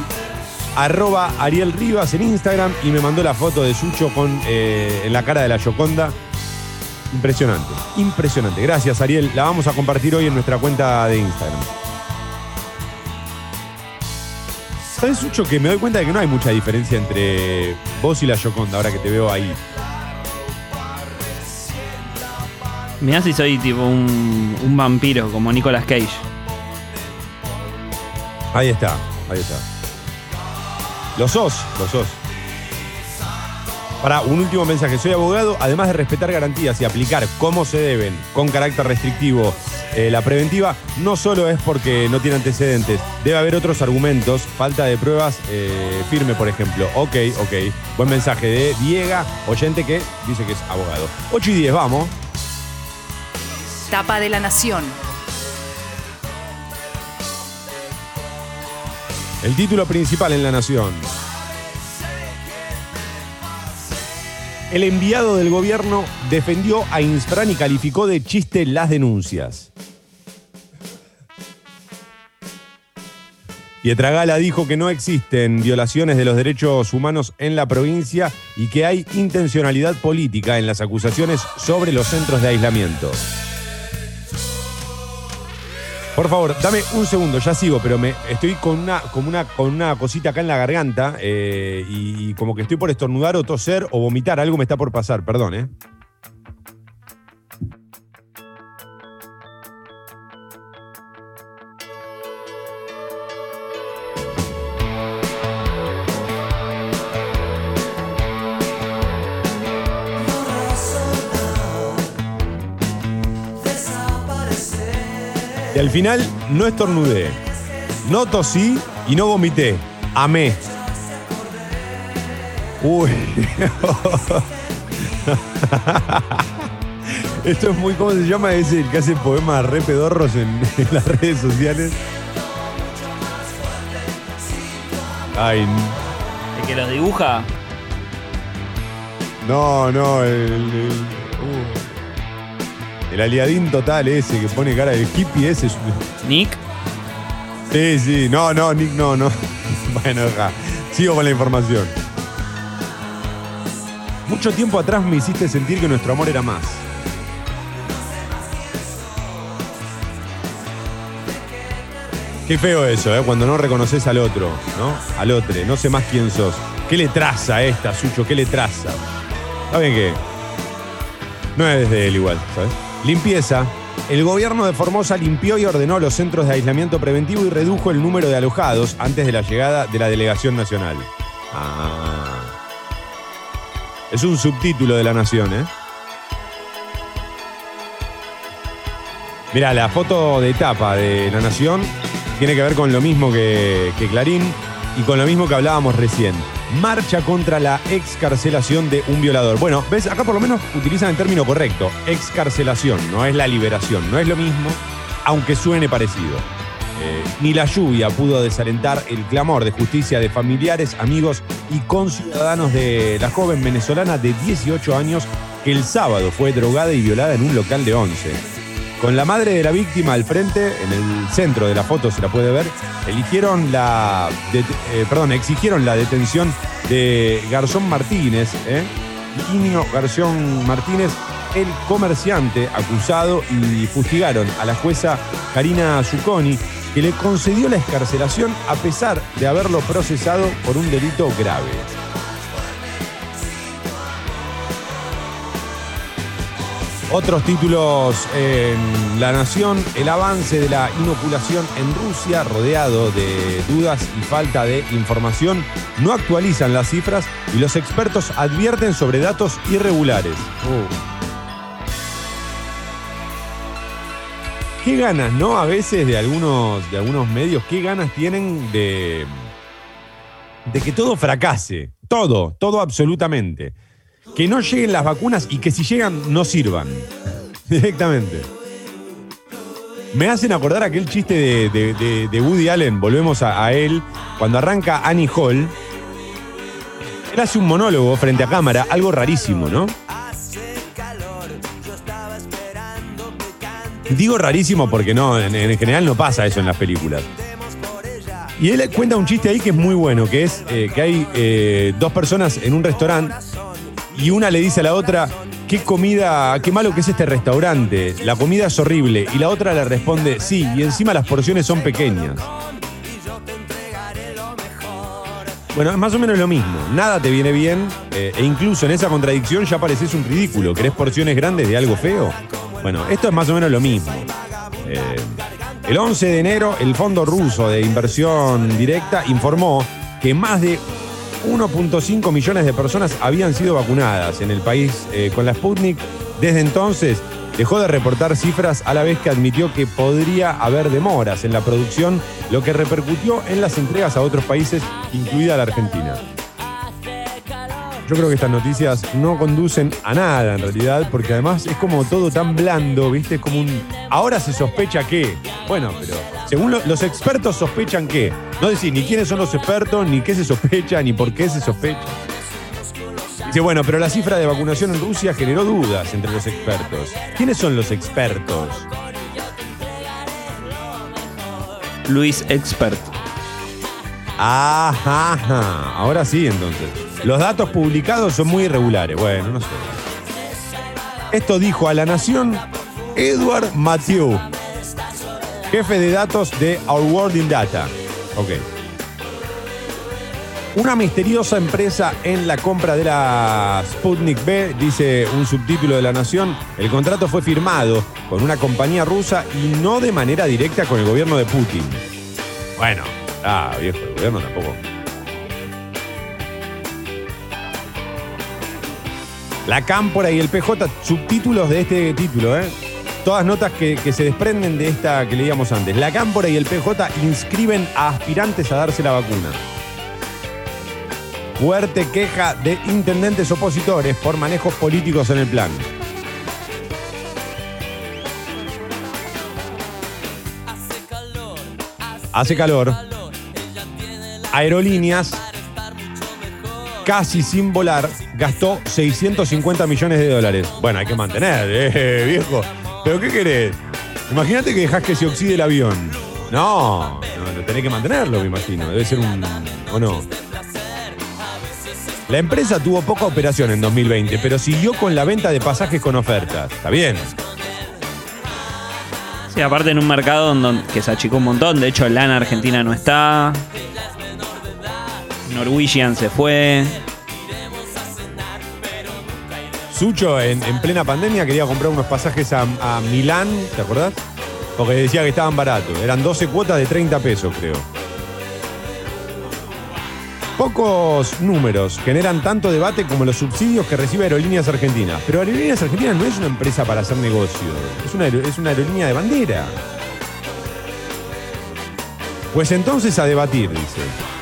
arroba Ariel Rivas en Instagram y me mandó la foto de Sucho con, eh, en la cara de la Yoconda. Impresionante, impresionante. Gracias Ariel, la vamos a compartir hoy en nuestra cuenta de Instagram. ¿Sabes, Sucho, que me doy cuenta de que no hay mucha diferencia entre vos y la Yoconda ahora que te veo ahí? Mirá si soy tipo un, un vampiro como Nicolas Cage. Ahí está, ahí está. Los sos, los sos. Para un último mensaje, soy abogado, además de respetar garantías y aplicar como se deben, con carácter restrictivo, eh, la preventiva, no solo es porque no tiene antecedentes, debe haber otros argumentos, falta de pruebas eh, firme, por ejemplo. Ok, ok. Buen mensaje de Diega, oyente que dice que es abogado. 8 y 10, vamos. Tapa de la Nación. El título principal en La Nación. El enviado del gobierno defendió a Insfran y calificó de chiste las denuncias. Pietragala dijo que no existen violaciones de los derechos humanos en la provincia y que hay intencionalidad política en las acusaciones sobre los centros de aislamiento. Por favor, dame un segundo, ya sigo, pero me estoy con una, como una, con una cosita acá en la garganta eh, y, y como que estoy por estornudar o toser o vomitar, algo me está por pasar, perdón, ¿eh? Al final no estornudé, no tosí y no vomité. Amé. Uy. Esto es muy, ¿cómo se llama ese? El que hace poemas re pedorros en, en las redes sociales. Ay, El que los dibuja. no, no, el, el, uh. El aliadín total ese que pone cara de hippie ese. es- Nick. Sí, sí, no, no, Nick, no, no. Bueno, ja. sigo con la información. Mucho tiempo atrás me hiciste sentir que nuestro amor era más. Qué feo eso, ¿eh? Cuando no reconoces al otro, ¿no? Al otro, no sé más quién sos. ¿Qué le traza esta, Sucho? ¿Qué le traza? ¿Saben qué? No es desde él igual, ¿sabes? Limpieza. El gobierno de Formosa limpió y ordenó los centros de aislamiento preventivo y redujo el número de alojados antes de la llegada de la delegación nacional. Ah. Es un subtítulo de la nación, ¿eh? Mira, la foto de tapa de la nación tiene que ver con lo mismo que, que Clarín y con lo mismo que hablábamos recién. Marcha contra la excarcelación de un violador. Bueno, ves, acá por lo menos utilizan el término correcto. Excarcelación, no es la liberación, no es lo mismo, aunque suene parecido. Eh, ni la lluvia pudo desalentar el clamor de justicia de familiares, amigos y conciudadanos de la joven venezolana de 18 años que el sábado fue drogada y violada en un local de 11. Con la madre de la víctima al frente, en el centro de la foto se la puede ver, eligieron la, eh, perdón, exigieron la detención de Garzón Martínez, ¿eh? Garzón Martínez, el comerciante acusado y fustigaron a la jueza Karina Zucconi, que le concedió la escarcelación a pesar de haberlo procesado por un delito grave. Otros títulos en La Nación, el avance de la inoculación en Rusia, rodeado de dudas y falta de información, no actualizan las cifras y los expertos advierten sobre datos irregulares. Qué ganas, ¿no? A veces de algunos, de algunos medios, qué ganas tienen de, de que todo fracase. Todo, todo absolutamente. Que no lleguen las vacunas y que si llegan no sirvan. Directamente. Me hacen acordar aquel chiste de, de- de- Woody Allen, volvemos a, él, cuando arranca Annie Hall. Él hace un monólogo frente a cámara, algo rarísimo, ¿no? Digo rarísimo porque no, en, en general no pasa eso en las películas. Y él cuenta un chiste ahí que es muy bueno, que es eh, que hay eh, dos personas en un restaurante y una le dice a la otra, qué comida, qué malo que es este restaurante, la comida es horrible. Y la otra le responde, sí, y encima las porciones son pequeñas. Bueno, es más o menos lo mismo. Nada te viene bien eh, e incluso en esa contradicción ya pareces un ridículo. ¿Querés porciones grandes de algo feo? Bueno, esto es más o menos lo mismo. Eh, el 11 de enero, el Fondo Ruso de Inversión Directa informó que más de 1.5 millones de personas habían sido vacunadas en el país eh, con la Sputnik. Desde entonces dejó de reportar cifras a la vez que admitió que podría haber demoras en la producción, lo que repercutió en las entregas a otros países, incluida la Argentina. Yo creo que estas noticias no conducen a nada en realidad, porque además es como todo tan blando, ¿viste? Es como un. Ahora se sospecha que. Bueno, pero según lo- los expertos sospechan que. No decir ni quiénes son los expertos, ni qué se sospecha, ni por qué se sospecha. Dice, bueno, pero la cifra de vacunación en Rusia generó dudas entre los expertos. ¿Quiénes son los expertos? Luis Expert. Ajá, ajá. ahora sí entonces. Los datos publicados son muy irregulares. Bueno, no sé. Esto dijo a la Nación Edward Mathieu, jefe de datos de Our World in Data. Ok. Una misteriosa empresa en la compra de la Sputnik B, dice un subtítulo de La Nación. El contrato fue firmado con una compañía rusa y no de manera directa con el gobierno de Putin. Bueno, ah, viejo, el gobierno tampoco. La Cámpora y el PJ, subtítulos de este título, ¿eh? Todas notas que, que se desprenden de esta que leíamos antes. La Cámpora y el PJ inscriben a aspirantes a darse la vacuna. Fuerte queja de intendentes opositores por manejos políticos en el plan. Hace calor. Aerolíneas, casi sin volar, gastó 650 millones de dólares. Bueno, hay que mantener, eh, viejo. ¿Pero qué querés? Imagínate que dejás que se oxide el avión. No, no, tenés que mantenerlo, me imagino. Debe ser un. ¿O no? La empresa tuvo poca operación en 2020, pero siguió con la venta de pasajes con ofertas. Está bien. Sí, aparte en un mercado que se achicó un montón. De hecho, LAN Argentina no está. Norwegian se fue. Sucho, en, en plena pandemia, quería comprar unos pasajes a, Milán, ¿te acordás? Porque decía que estaban baratos. Eran 12 cuotas de 30 pesos, creo. Pocos números generan tanto debate como los subsidios que recibe Aerolíneas Argentinas. Pero Aerolíneas Argentinas no es una empresa para hacer negocio, es una, es una aerolínea de bandera. Pues entonces a debatir, dice.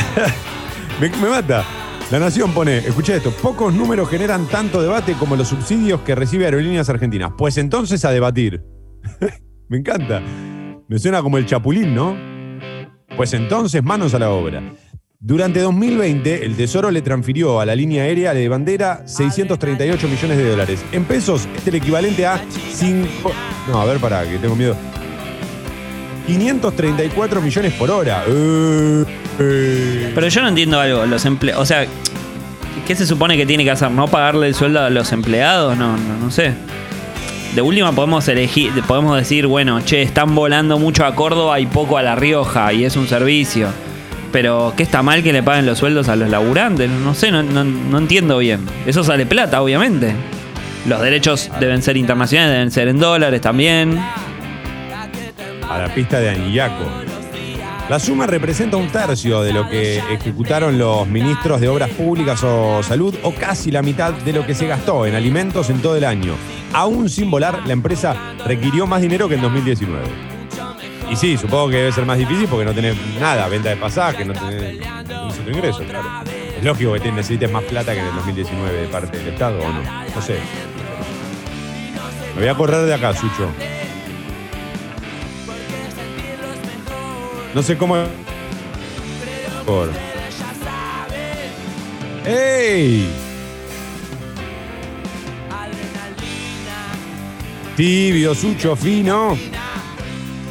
me, mata. La Nación pone, escucha esto, pocos números generan tanto debate como los subsidios que recibe Aerolíneas Argentinas. Pues entonces a debatir. me encanta. Me suena como el chapulín, ¿no? Pues entonces manos a la obra. Durante 2020, el Tesoro le transfirió a la línea aérea de bandera 638 millones de dólares. En pesos, es el equivalente a 5... No, a ver, pará, que tengo miedo. 534 millones por hora. Eh, eh. Pero yo no entiendo algo. Los emple O sea, ¿qué se supone que tiene que hacer? ¿No pagarle el sueldo a los empleados? No, no, no sé. De última podemos elegir, podemos decir, bueno, che, están volando mucho a Córdoba y poco a La Rioja y es un servicio. Pero, ¿qué está mal que le paguen los sueldos a los laburantes? No sé, no, no- no entiendo bien. Eso sale plata, obviamente. Los derechos deben ser internacionales, deben ser en dólares también. A la pista de Anillaco. La suma representa un tercio de lo que ejecutaron los ministros de Obras Públicas o Salud o casi la mitad de lo que se gastó en alimentos en todo el año. Aún sin volar, la empresa requirió más dinero que en 2019. Y sí, supongo que debe ser más difícil porque no tenés nada, venta de pasaje, no tenés otro ingreso, claro. Es lógico que te necesites más plata que en el 2019 de parte del Estado, ¿o no? No sé. Me voy a correr de acá, Sucho. No sé cómo. Por. ¡Ey! Tibio, Sucho, fino.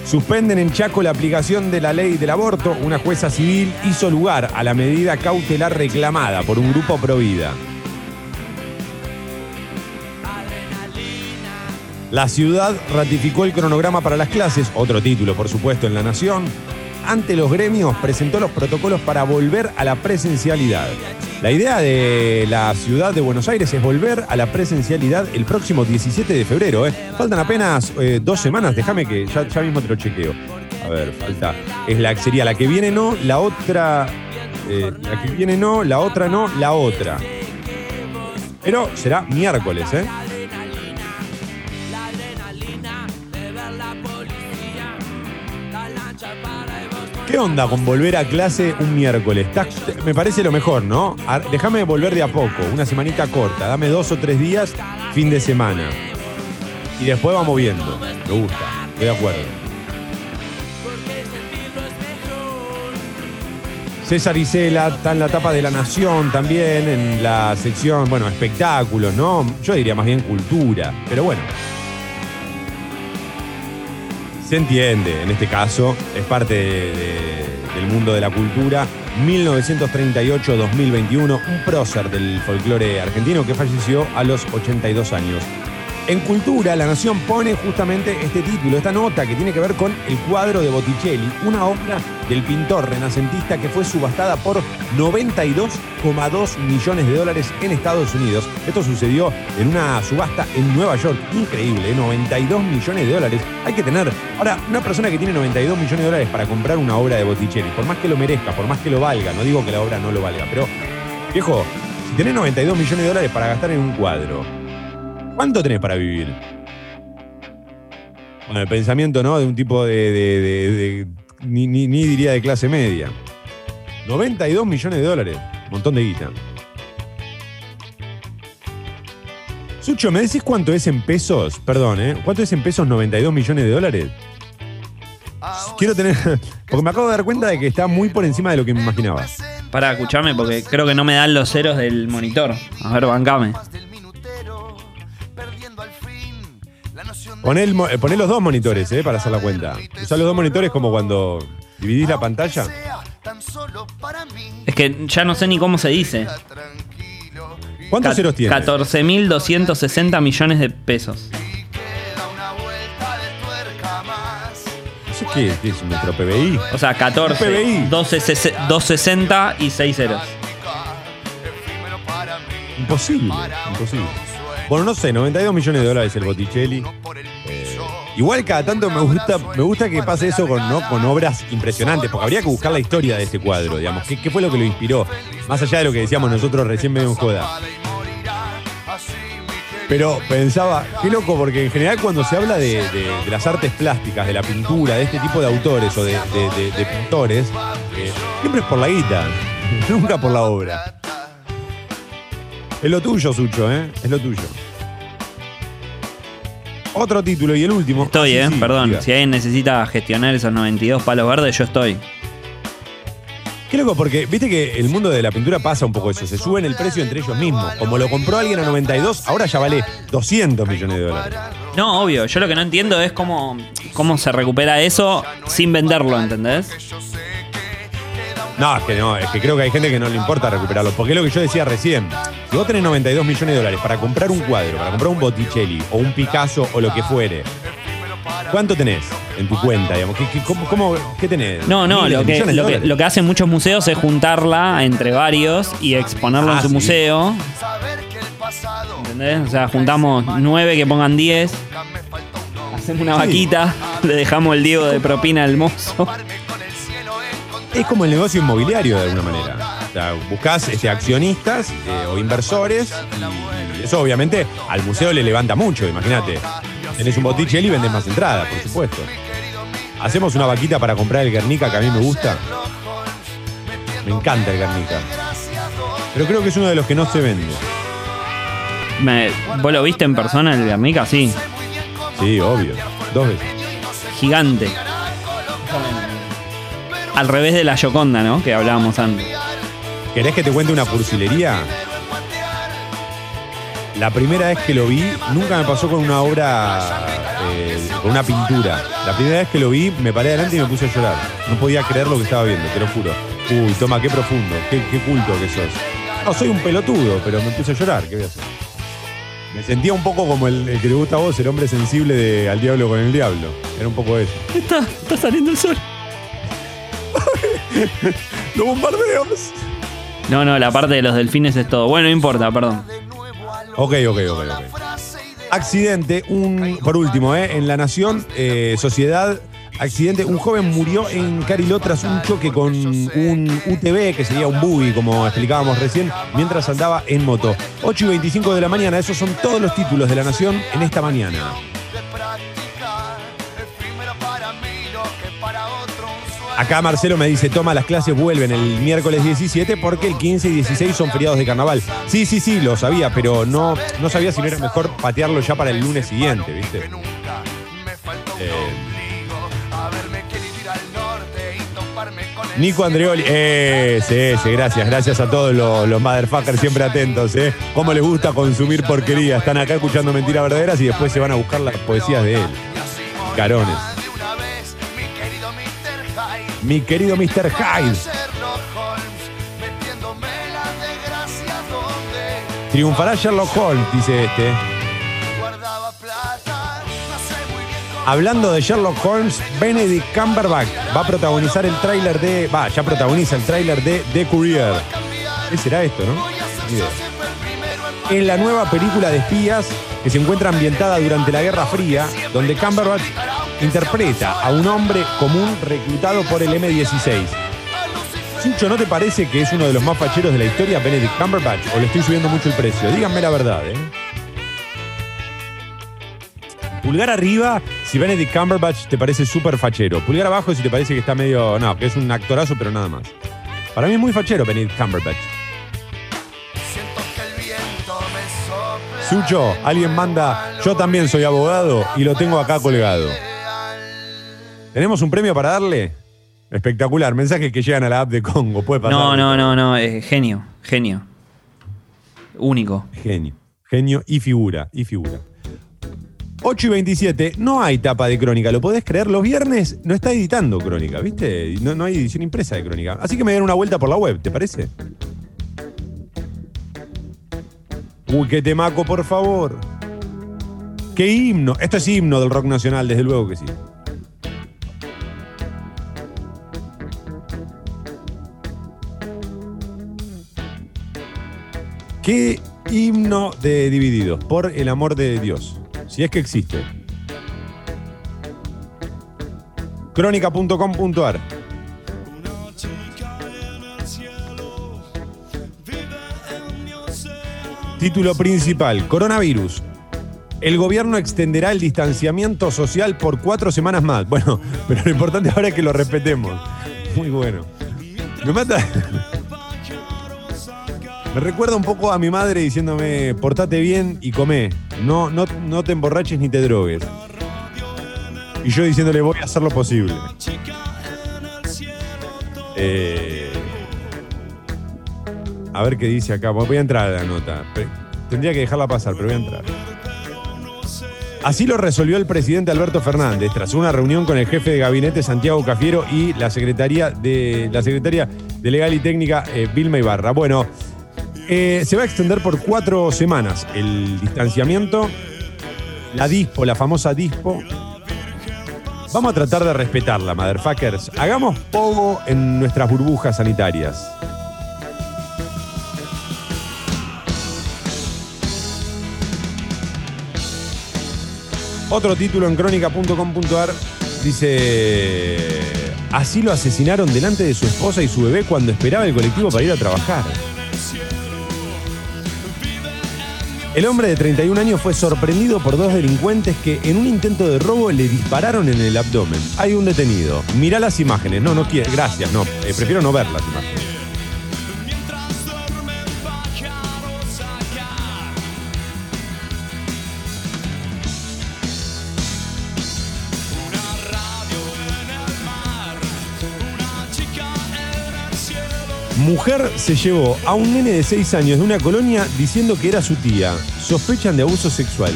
Suspenden en Chaco la aplicación de la ley del aborto. Una jueza civil hizo lugar a la medida cautelar reclamada por un grupo pro vida. La ciudad ratificó el cronograma para las clases, otro título por supuesto en La Nación. Ante los gremios presentó los protocolos para volver a la presencialidad. La idea de la ciudad de Buenos Aires es volver a la presencialidad el próximo 17 de febrero. ¿eh? Faltan apenas eh, dos semanas, déjame que ya, mismo te lo chequeo. A ver, falta. Es la, sería la que viene no, la otra. eh, la que viene no, la otra no, la otra. Pero será miércoles, ¿eh? ¿Qué onda con volver a clase un miércoles? Me parece lo mejor, ¿no? Déjame volver de a poco, una semanita corta. Dame dos o tres días, fin de semana. Y después vamos viendo. Me gusta, estoy de acuerdo. César Isela está en la tapa de La Nación también, en la sección, bueno, espectáculos, ¿no? Yo diría más bien cultura, pero bueno. Se entiende, en este caso, es parte de- de- del mundo de la cultura. 1938-2021, un prócer del folclore argentino que falleció a los 82 años. En Cultura, La Nación pone justamente este título, esta nota que tiene que ver con el cuadro de Botticelli, una obra del pintor renacentista que fue subastada por 92,2 millones de dólares en Estados Unidos. Esto sucedió en una subasta en Nueva York, increíble, ¿eh? 92 millones de dólares. Hay que tener, ahora, una persona que tiene 92 millones de dólares para comprar una obra de Botticelli, por más que lo merezca, por más que lo valga, no digo que la obra no lo valga, pero, viejo, si tenés 92 millones de dólares para gastar en un cuadro, ¿Cuánto tenés para vivir? Bueno, el pensamiento, ¿no? De un tipo de. de- de- de- ni, ni- ni diría de clase media. 92 millones de dólares. Montón de guita. Sucho, ¿me decís cuánto es en pesos? Perdón, ¿eh? ¿Cuánto es en pesos 92 millones de dólares? Quiero tener. Porque me acabo de dar cuenta de que está muy por encima de lo que me imaginaba. Para escucharme porque creo que no me dan los ceros del monitor. A ver, bancame. Poné, el mo- eh, poné los dos monitores, ¿eh? Para hacer la cuenta. Usá los dos monitores como cuando dividís la pantalla. Es que ya no sé ni cómo se dice. ¿Cuántos ceros tiene? 14.260 millones de pesos. No sé qué, qué es nuestro PBI. O sea, 14, PBI. 12, 260 y 6 ceros. Imposible, imposible. Bueno, no sé, 92 millones de dólares el Botticelli. Igual cada tanto me gusta, me gusta que pase eso con, obras impresionantes, porque habría que buscar la historia de ese cuadro, digamos. ¿Qué, fue lo que lo inspiró? Más allá de lo que decíamos nosotros recién medio en joda. Pero pensaba, qué loco, porque en general cuando se habla de, las artes plásticas, de la pintura, de este tipo de autores o de pintores, eh, siempre es por la guita, nunca por la obra. Es lo tuyo, Sucho, ¿eh? Es lo tuyo. Otro título y el último. Estoy, Sí, eh, sí, perdón. diga. Si alguien necesita gestionar esos 92 palos verdes, yo estoy. Qué loco, porque viste que el mundo de la pintura pasa un poco eso. Se suben el precio entre ellos mismos. Como lo compró alguien a 92, ahora ya vale 200 millones de dólares. No, obvio. Yo lo que no entiendo es cómo, cómo se recupera eso sin venderlo, ¿entendés? No, es que no, es que creo que hay gente que no le importa recuperarlo. Porque es lo que yo decía recién. Si vos tenés 92 millones de dólares para comprar un cuadro, para comprar un Botticelli o un Picasso o lo que fuere, ¿cuánto tenés en tu cuenta? Digamos? ¿Qué, qué- cómo- cómo- qué tenés? No, no, lo que, lo, que, dólares. lo que hacen muchos museos es juntarla entre varios y exponerlo Ah, en su sí. museo. ¿Entendés? O sea, juntamos nueve que pongan 10. Hacemos una vaquita, le dejamos el Diego de propina al mozo. Es como el negocio inmobiliario de alguna manera. O sea, buscás este, accionistas eh, o inversores y eso obviamente al museo le levanta mucho, imagínate. Tenés un Botticelli y vendes más entradas, por supuesto. Hacemos una vaquita para comprar el Guernica que a mí me gusta. Me encanta el Guernica. Pero creo que es uno de los que no se vende. Me- ¿Vos lo viste en persona el Guernica? Sí. Sí, obvio. Dos veces. Gigante. Al revés de la Yoconda, ¿no? Que hablábamos antes. ¿Querés que te cuente una cursilería? La primera vez que lo vi, nunca me pasó con una obra, eh, con una pintura. La primera vez que lo vi, me paré adelante y me puse a llorar. No podía creer lo que estaba viendo, te lo juro. Uy, toma, qué profundo, qué, qué culto que sos. No, soy un pelotudo, pero me puse a llorar, ¿qué voy a hacer? Me sentía un poco como el, el que le gusta a vos, el hombre sensible de Al Diablo con el Diablo. Era un poco eso. Está, está saliendo el sol. ¡Los bombardeos! No, no, la parte de los delfines es todo. Bueno, no importa, perdón. Ok, ok, ok, ok. Accidente, un, por último, eh, en La Nación, eh, Sociedad, accidente, un joven murió en Cariló tras un choque con un UTV, que sería un buggy, como explicábamos recién, mientras andaba en moto. 8 y 25 de la mañana, esos son todos los títulos de La Nación en esta mañana. Acá Marcelo me dice, toma, las clases vuelven el miércoles 17 porque el 15 y 16 son feriados de carnaval. Sí, sí, sí, lo sabía, pero no, no sabía si no era mejor patearlo ya para el lunes siguiente, ¿viste? Eh, Nico Andreoli, eh, sí, sí, gracias, gracias a todos los, los motherfuckers siempre atentos, ¿eh? Cómo les gusta consumir porquería. Están acá escuchando mentiras verdaderas y después se van a buscar las poesías de él. Carones. Mi querido Mr. Hyde. Triunfará Sherlock Holmes, dice este. Hablando de Sherlock Holmes, Benedict Cumberbatch va a protagonizar el tráiler de. Va, ya protagoniza el tráiler de The Courier. ¿Qué será esto, no? En la nueva película de espías que se encuentra ambientada durante la Guerra Fría, donde Cumberbatch interpreta a un hombre común reclutado por el M16. Sucho, ¿no te parece que es uno de los más facheros de la historia, Benedict Cumberbatch? ¿O le estoy subiendo mucho el precio? Díganme la verdad, ¿eh? Pulgar arriba si Benedict Cumberbatch te parece súper fachero. Pulgar abajo si te parece que está medio. No, que es un actorazo, pero nada más. Para mí es muy fachero Benedict Cumberbatch. Sucho, alguien manda. Yo también soy abogado y lo tengo acá colgado. ¿Tenemos un premio para darle? Espectacular. Mensajes que llegan a la app de Congo. Puede pasar. No, no, no, no. eh, genio, genio. Único. Genio. Genio y figura. Y figura. 8 y 27, no hay tapa de crónica, ¿lo podés creer? Los viernes no está editando crónica, ¿viste? No, no hay edición impresa de crónica. Así que me dieron una vuelta por la web, ¿te parece? Uy, qué temaco, por favor. Qué himno. Esto es himno del rock nacional, desde luego que sí. Qué himno de Divididos, por el amor de Dios. Si es que existe. Crónica.com.ar Título principal, coronavirus. El gobierno extenderá el distanciamiento social por cuatro semanas más. Bueno, pero lo importante ahora es que lo respetemos. Muy bueno. Me mata. Me recuerda un poco a mi madre diciéndome, portate bien y comé. No, no, no te emborraches ni te drogues. Y yo diciéndole, voy a hacer lo posible. Eh, a ver qué dice acá. Voy a entrar a la nota. Tendría que dejarla pasar, pero voy a entrar. Así lo resolvió el presidente Alberto Fernández tras una reunión con el jefe de gabinete Santiago Cafiero y la secretaria de la secretaria Legal y Técnica eh, Vilma Ibarra. Bueno, eh, se va a extender por cuatro semanas el distanciamiento, la dispo, la famosa dispo. Vamos a tratar de respetarla, motherfuckers. Hagamos poco en nuestras burbujas sanitarias. Otro título en crónica.com.ar dice, así lo asesinaron delante de su esposa y su bebé cuando esperaba el colectivo para ir a trabajar. El hombre de 31 años fue sorprendido por dos delincuentes que en un intento de robo le dispararon en el abdomen. Hay un detenido. Mirá las imágenes. No, no quiero. Gracias, no. Eh, prefiero no ver las imágenes. Mujer se llevó a un nene de 6 años de una colonia diciendo que era su tía. Sospechan de abuso sexual.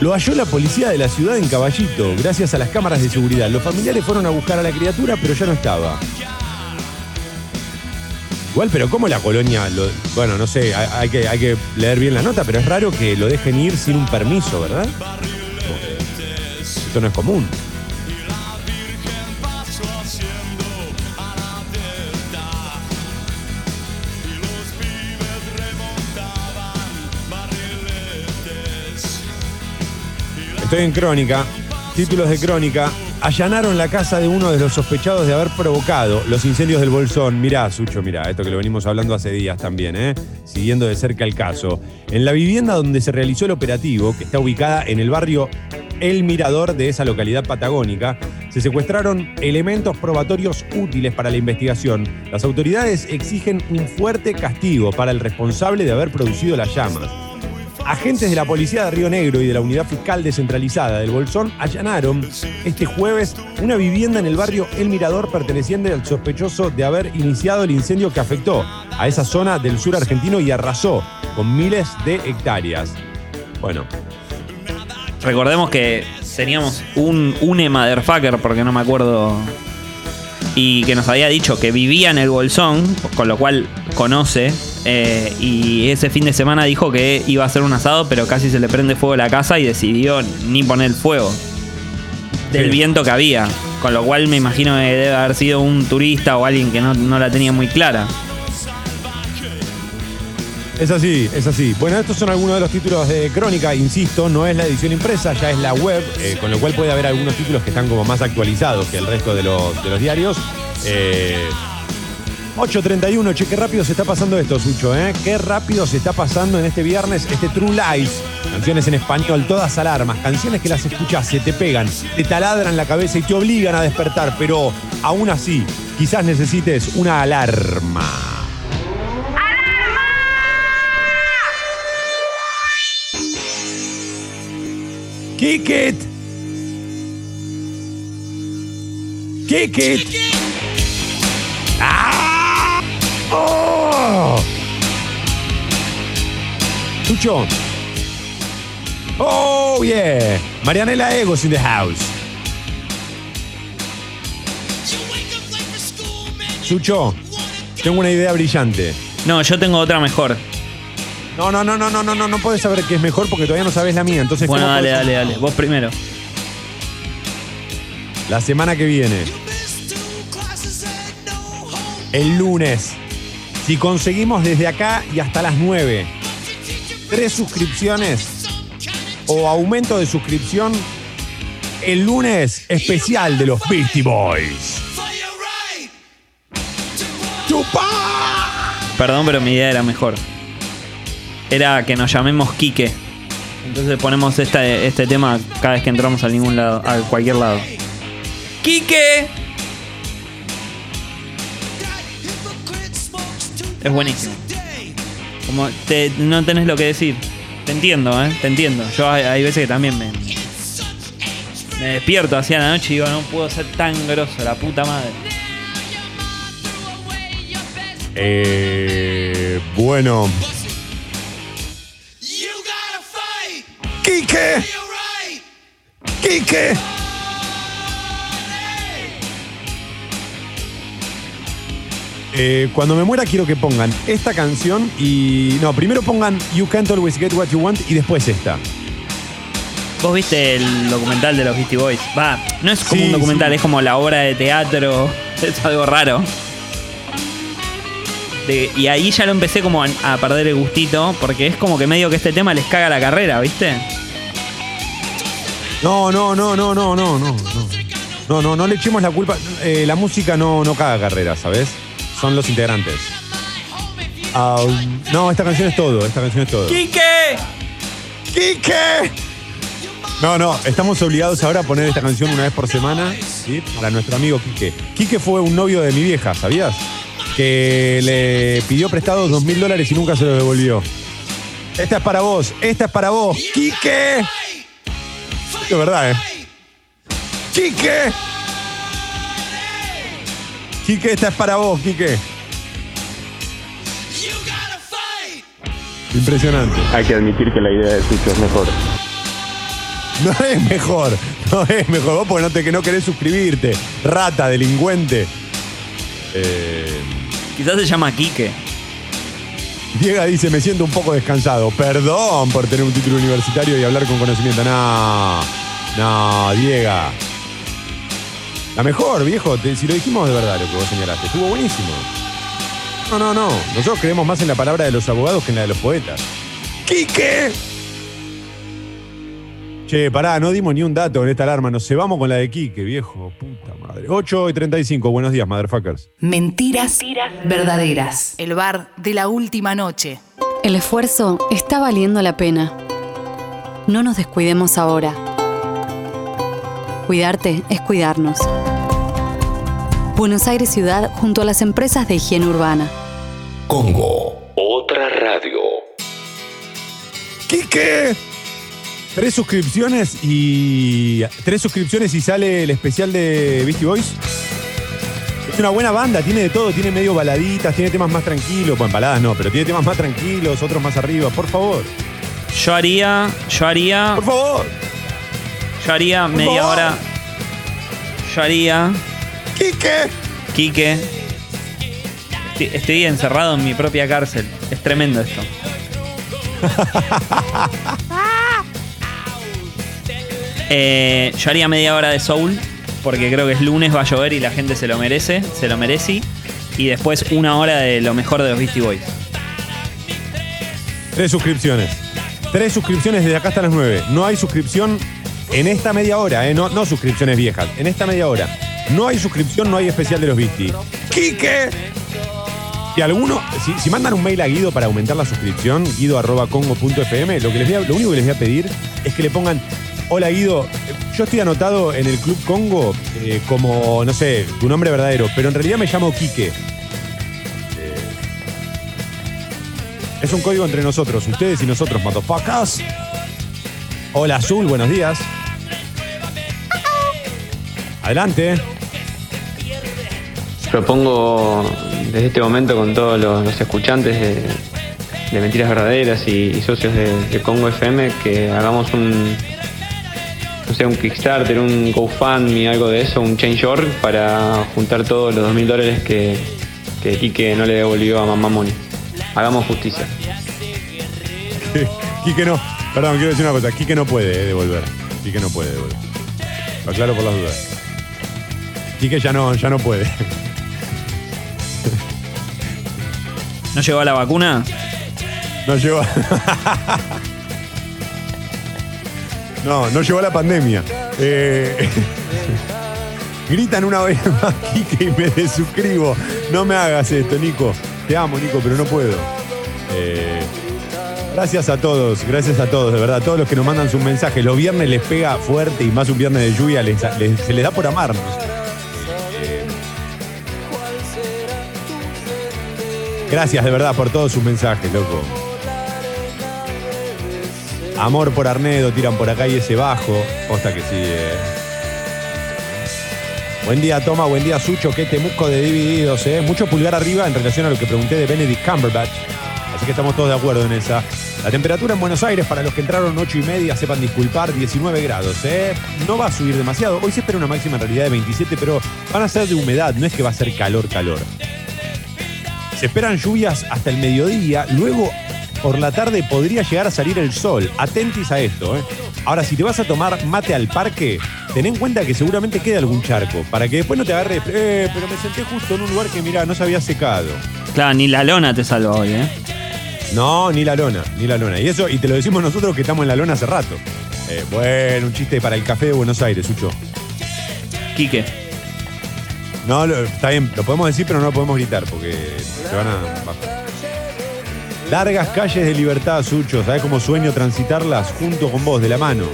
Lo halló la policía de la ciudad en Caballito, gracias a las cámaras de seguridad. Los familiares fueron a buscar a la criatura, pero ya no estaba. Igual, pero ¿cómo la colonia? lo- bueno, no sé, hay, que, leer bien la nota, pero es raro que lo dejen ir sin un permiso, ¿verdad? Esto no es común. Estoy en Crónica. Títulos de Crónica. Allanaron la casa de uno de los sospechados de haber provocado los incendios del Bolsón. Mirá, Sucho, mirá, esto que lo venimos hablando hace días también, ¿eh? Siguiendo de cerca el caso. En la vivienda donde se realizó el operativo, que está ubicada en el barrio El Mirador de esa localidad patagónica, se secuestraron elementos probatorios útiles para la investigación. Las autoridades exigen un fuerte castigo para el responsable de haber producido las llamas. Agentes de la Policía de Río Negro y de la Unidad Fiscal Descentralizada del Bolsón allanaron este jueves una vivienda en el barrio El Mirador perteneciente al sospechoso de haber iniciado el incendio que afectó a esa zona del sur argentino y arrasó con miles de hectáreas. Bueno, Recordemos que teníamos un, un motherfucker, porque no me acuerdo. Y que nos había dicho que vivía en el Bolsón, con lo cual conoce. Eh, y ese fin de semana dijo que iba a hacer un asado, pero casi se le prende fuego la casa y decidió ni poner fuego. Del Sí. viento que había. Con lo cual me imagino que debe haber sido un turista o alguien que no, no la tenía muy clara. Es así, es así. Bueno, estos son algunos de los títulos de Crónica, insisto, no es la edición impresa, ya es la web, eh, con lo cual puede haber algunos títulos que están como más actualizados que el resto de los, de los diarios. Eh, 8.31, che, qué rápido se está pasando esto, Sucho, ¿eh? Qué rápido se está pasando en este viernes este True Lies. Canciones en español, todas alarmas, canciones que las escuchas, se te pegan, te taladran la cabeza y te obligan a despertar, pero aún así, quizás necesites una alarma. It. Kick it. ¡Oh! Chucho. Oh, yeah. Marianela Egos in the house. Chucho, tengo una idea brillante. No, yo tengo otra mejor. No, no, no, no, no, no, no, no puedes saber qué es mejor porque todavía no sabes la mía. Entonces, Bueno, ¿cómo dale, dale, dale. Vos primero. La semana que viene, el lunes, si conseguimos desde acá y hasta las 9, tres suscripciones o aumento de suscripción, el lunes especial de los Beastie Boys. ¡Chupá! Perdón, pero mi idea era mejor. Era que nos llamemos Quique. Entonces ponemos esta, este tema cada vez que entramos a ningún lado, a cualquier lado. ¡Quique! Es buenísimo. Como te- no tenés lo que decir. Te entiendo, ¿eh? Te entiendo. Yo hay, hay veces que también me, me despierto hacia la noche y digo, no puedo ser tan grosso, la puta madre. Eh, bueno. ¡Quique! ¡Quique! Eh, cuando me muera quiero que pongan esta canción y... No, primero pongan You Can't Always Get What You Want y después esta. ¿Vos viste el documental de los Beastie Boys? Va, no es como Sí, un documental, sí. es como la obra de teatro. Es algo raro. De- y ahí ya lo empecé como a, a perder el gustito, porque es como que medio que este tema les caga la carrera, ¿viste? No, no, no, no, no, no, no, no. No, no, no le echemos la culpa. Eh, la música no, no caga carrera, ¿sabes? Son los integrantes. Ah, no, esta canción es todo, esta canción es todo. ¡Quique! ¡Quique! No, no, estamos obligados ahora a poner esta canción una vez por semana, ¿sí? Para nuestro amigo Quique. Quique fue un novio de mi vieja, ¿sabías? Que le pidió prestados dos mil dólares y nunca se los devolvió. Esta es para vos, esta es para vos, Quique. De verdad, ¿eh? Quique. Quique, esta es para vos, Quique. Impresionante. Hay que admitir que la idea de Sucho es mejor. No es mejor, no es mejor. Vos porque no, te, que no querés suscribirte. Rata, delincuente. Eh, Quizás se llama Quique. Diego dice, me siento un poco descansado. Perdón por tener un título universitario y hablar con conocimiento. No, no, Diego. La mejor, viejo. te- si lo dijimos de verdad lo que vos señalaste. Estuvo buenísimo. No, no, no. Nosotros creemos más en la palabra de los abogados que en la de los poetas. ¡Quique! Che, pará, no dimos ni un dato en esta alarma. Nos cebamos con la de Quique, viejo. Puta madre. 8 y 35. Buenos días, motherfuckers. Mentiras verdaderas. El bar de la última noche. El esfuerzo está valiendo la pena. No nos descuidemos ahora. Cuidarte es cuidarnos. Buenos Aires Ciudad junto a las empresas de higiene urbana. Congo, otra radio. ¡Quique! Tres suscripciones y. Tres suscripciones y sale el especial de Beastie Boys. Es una buena banda, tiene de todo, tiene medio baladitas, tiene temas más tranquilos. Bueno, baladas no, pero tiene temas más tranquilos, otros más arriba. Por favor, Yo haría, yo haría, por favor. Yo haría media hora. Yo haría, ¡Quique! Quique. Estoy, estoy encerrado en mi propia cárcel. Es tremendo esto. Eh, yo haría media hora de soul, porque creo que es lunes, va a llover y la gente se lo merece, se lo merece. Y después una hora de lo mejor de los Beastie Boys. Tres suscripciones. Tres suscripciones desde acá hasta las nueve. No hay suscripción en esta media hora, ¿eh? No, suscripciones viejas. En esta media hora. No hay suscripción, no hay especial de los Beastie. ¡Quique! Si alguno, si, mandan un mail a Guido para aumentar la suscripción, guido.congo.fm, lo, que les lo único que les voy a pedir es que le pongan, hola Guido, yo estoy anotado en el Club Congo eh, como, no sé, tu nombre verdadero, pero en realidad me llamo Quique. Eh, es un código entre nosotros, ustedes y nosotros, motherfuckers. Hola Azul, buenos días. Adelante. Propongo desde este momento con todos los, los escuchantes de, de Mentiras Verdaderas y, y socios de, de Congo FM que hagamos un, no sé, un Kickstarter, un GoFundMe, algo de eso, un Change.org para juntar todos los dos mil dólares que, que Quique no le devolvió a Mamá Moni. Hagamos justicia. Quique no. Perdón, quiero decir una cosa. Quique no puede eh, devolver. Quique no puede devolver. Lo aclaro por las dudas. Quique ya no, ya no puede. ¿No llegó a la vacuna? No llegó. No, no llegó la pandemia. Eh, Gritan una vez más, Quique, y me desuscribo. No me hagas esto, Nico. Te amo, Nico, pero no puedo. Eh, gracias a todos, gracias a todos, de verdad. A todos los que nos mandan sus mensajes. Los viernes les pega fuerte y más un viernes de lluvia, les- se les da por amarnos. Gracias, de verdad, por todos sus mensajes, loco. Amor por Arnedo, tiran por acá y ese bajo. Posta que sí. eh. Buen día, Toma. Buen día, Sucho. Qué temusco de divididos, ¿eh? Mucho pulgar arriba en relación a lo que pregunté de Benedict Cumberbatch. Así que estamos todos de acuerdo en esa. La temperatura en Buenos Aires, para los que entraron 8 y media, sepan disculpar, 19 grados, ¿eh? No va a subir demasiado. Hoy se espera una máxima en realidad de 27, pero van a ser de humedad, no es que va a ser calor, calor. Se esperan lluvias hasta el mediodía, luego por la tarde podría llegar a salir el sol. Atentis a esto, ¿eh? Ahora, si te vas a tomar mate al parque, ten en cuenta que seguramente queda algún charco, para que después no te agarre, eh, pero me senté justo en un lugar que, mira, no se había secado. Claro, ni la lona te salva hoy, ¿eh? No, ni la lona, ni la lona. Y eso, y te lo decimos nosotros que estamos en la lona hace rato. Eh, bueno, un chiste para el café de Buenos Aires, Sucho. Quique. No, lo- está bien, lo podemos decir, pero no lo podemos gritar porque se van a bajar. Largas calles de libertad, Sucho. ¿Sabes cómo sueño transitarlas junto con vos, de la mano?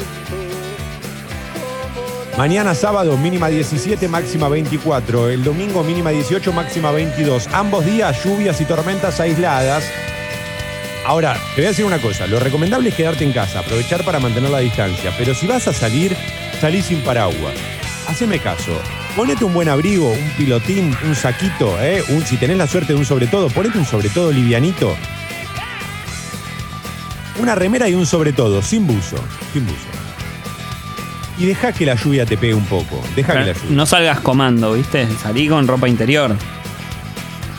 Mañana sábado, mínima 17, máxima 24. El domingo, mínima 18, máxima 22. Ambos días, lluvias y tormentas aisladas. Ahora, te voy a decir una cosa. Lo recomendable es quedarte en casa, aprovechar para mantener la distancia. Pero si vas a salir, salí sin paraguas. Haceme caso. Ponete un buen abrigo, un pilotín, un saquito, ¿eh? Un- si tenés la suerte de un sobre todo, ponete un sobre todo livianito. Una remera y un sobre todo, sin buzo, sin buzo. Y deja que la lluvia te pegue un poco. Deja que la lluvia. No salgas comando, ¿viste? Salí con ropa interior.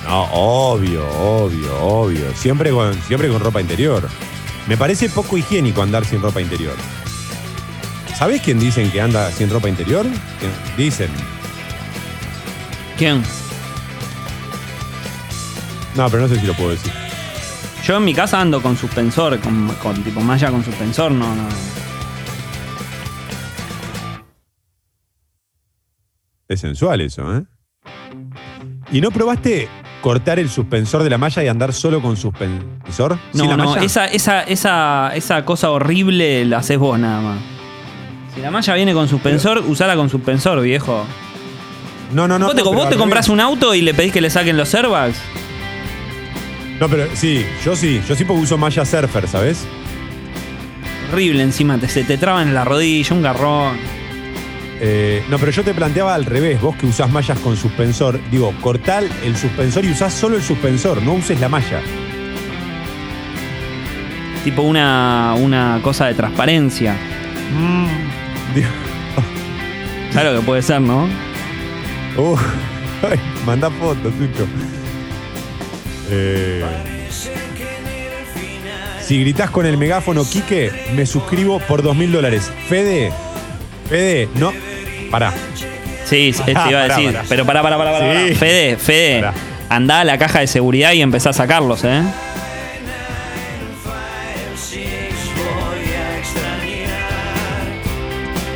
No, obvio, obvio, obvio. Siempre con, siempre con ropa interior. Me parece poco higiénico andar sin ropa interior. ¿Sabés quién dicen que anda sin ropa interior? ¿Quién? Dicen. ¿Quién? No, pero no sé si lo puedo decir. Yo en mi casa ando con suspensor, con, con tipo malla con suspensor, no, no. Es sensual eso, ¿eh? ¿Y no probaste cortar el suspensor de la malla y andar solo con suspensor? No, ¿Sin la no, malla? esa, esa, esa, esa cosa horrible la haces vos nada más. Si la malla viene con suspensor, usala con suspensor, viejo. No, no, no. ¿Vos te, no, pero vos al te compras un auto y le pedís que le saquen los airbags? No, pero sí, yo sí. Yo sí porque uso malla surfer, ¿sabes? Horrible encima, te, se te traban en la rodilla, un garrón. Eh, no, pero yo te planteaba al revés. Vos que usás mallas con suspensor, digo, cortar el suspensor y usás solo el suspensor, no uses la malla. Tipo una, una cosa de transparencia. Digo, Claro que puede ser, ¿no? uh, ay, mandá fotos, Sucho. Eh, si gritás con el megáfono, Quique, me suscribo por dos mil dólares. Fede, Fede, no. Pará. Sí, te iba a decir. pará. Pero pará, pará, pará, pará. Sí. pará. Fede, Fede. Pará. Andá a la caja de seguridad y empezá a sacarlos, ¿eh?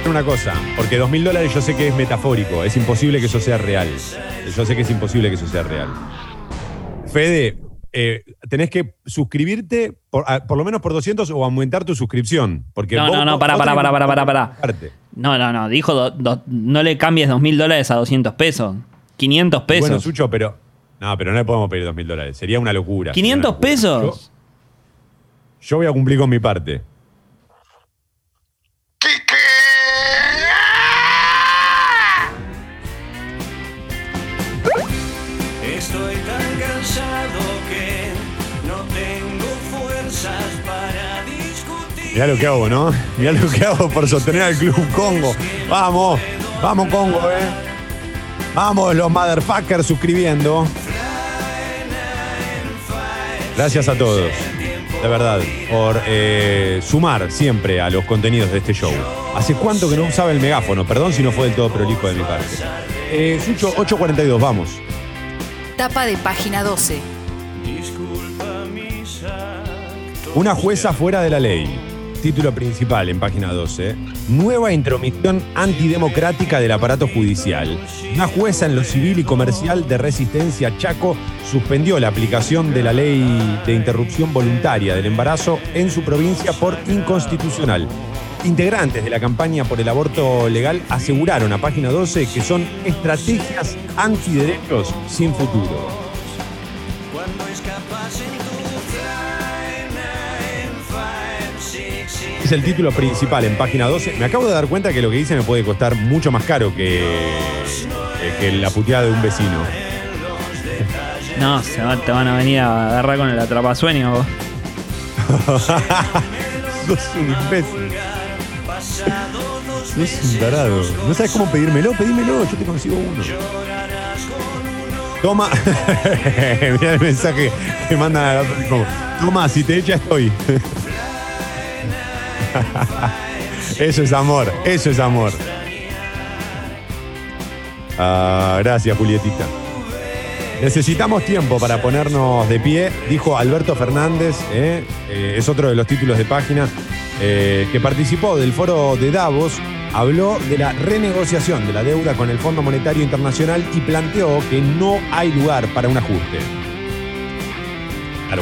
Una cosa, porque dos mil dólares yo sé que es metafórico, es imposible que eso sea real. Yo sé que es imposible que eso sea real. Fede, eh, tenés que suscribirte por, a- por lo menos por 200 o aumentar tu suscripción. Porque No, vos- no, no, pará, pará, pará, pará, pará, pará. No, no, no. Dijo, do- do- no le cambies dos mil dólares a 200 pesos. 500 pesos. Bueno, Sucho, pero. No, pero no le podemos pedir dos mil dólares. Sería una locura. 500 Sería una locura. pesos. Yo, yo voy a cumplir con mi parte. Mirá lo que hago, ¿no? Mirá lo que hago por sostener al Club Congo. Vamos, vamos Congo, ¿eh? Vamos los motherfuckers suscribiendo. Gracias a todos, de verdad, por eh, sumar siempre a los contenidos de este show. ¿Hace cuánto que no usaba el megáfono? Perdón si no fue del todo prolijo de mi parte. Eh, Sucho, 8.42, vamos. Tapa de página 12. Una jueza fuera de la ley. Título principal en página 12. Nueva intromisión antidemocrática del aparato judicial. Una jueza en lo civil y comercial de Resistencia Chaco suspendió la aplicación de la ley de interrupción voluntaria del embarazo en su provincia por inconstitucional. Integrantes de la campaña por el aborto legal aseguraron a página 12 que son estrategias antiderechos sin futuro. Es el título principal en página 12. Me acabo de dar cuenta que lo que dice me puede costar mucho más caro que, que- que la puteada de un vecino. No, se va- te van a venir a agarrar con el atrapasueño. vos. Sos un imbécil. Sos un tarado. ¿No sabes cómo pedírmelo? Pedímelo, yo te consigo uno. Toma. Mirá el mensaje que mandan a la Toma, si te echa estoy. Eso es amor, eso es amor. Ah, gracias, Julietita. Necesitamos tiempo para ponernos de pie, dijo Alberto Fernández, ¿eh? Eh, es otro de los títulos de página. eh, que participó del foro de Davos, habló de la renegociación de la deuda con el Fondo Monetario Internacional y planteó que no hay lugar para un ajuste.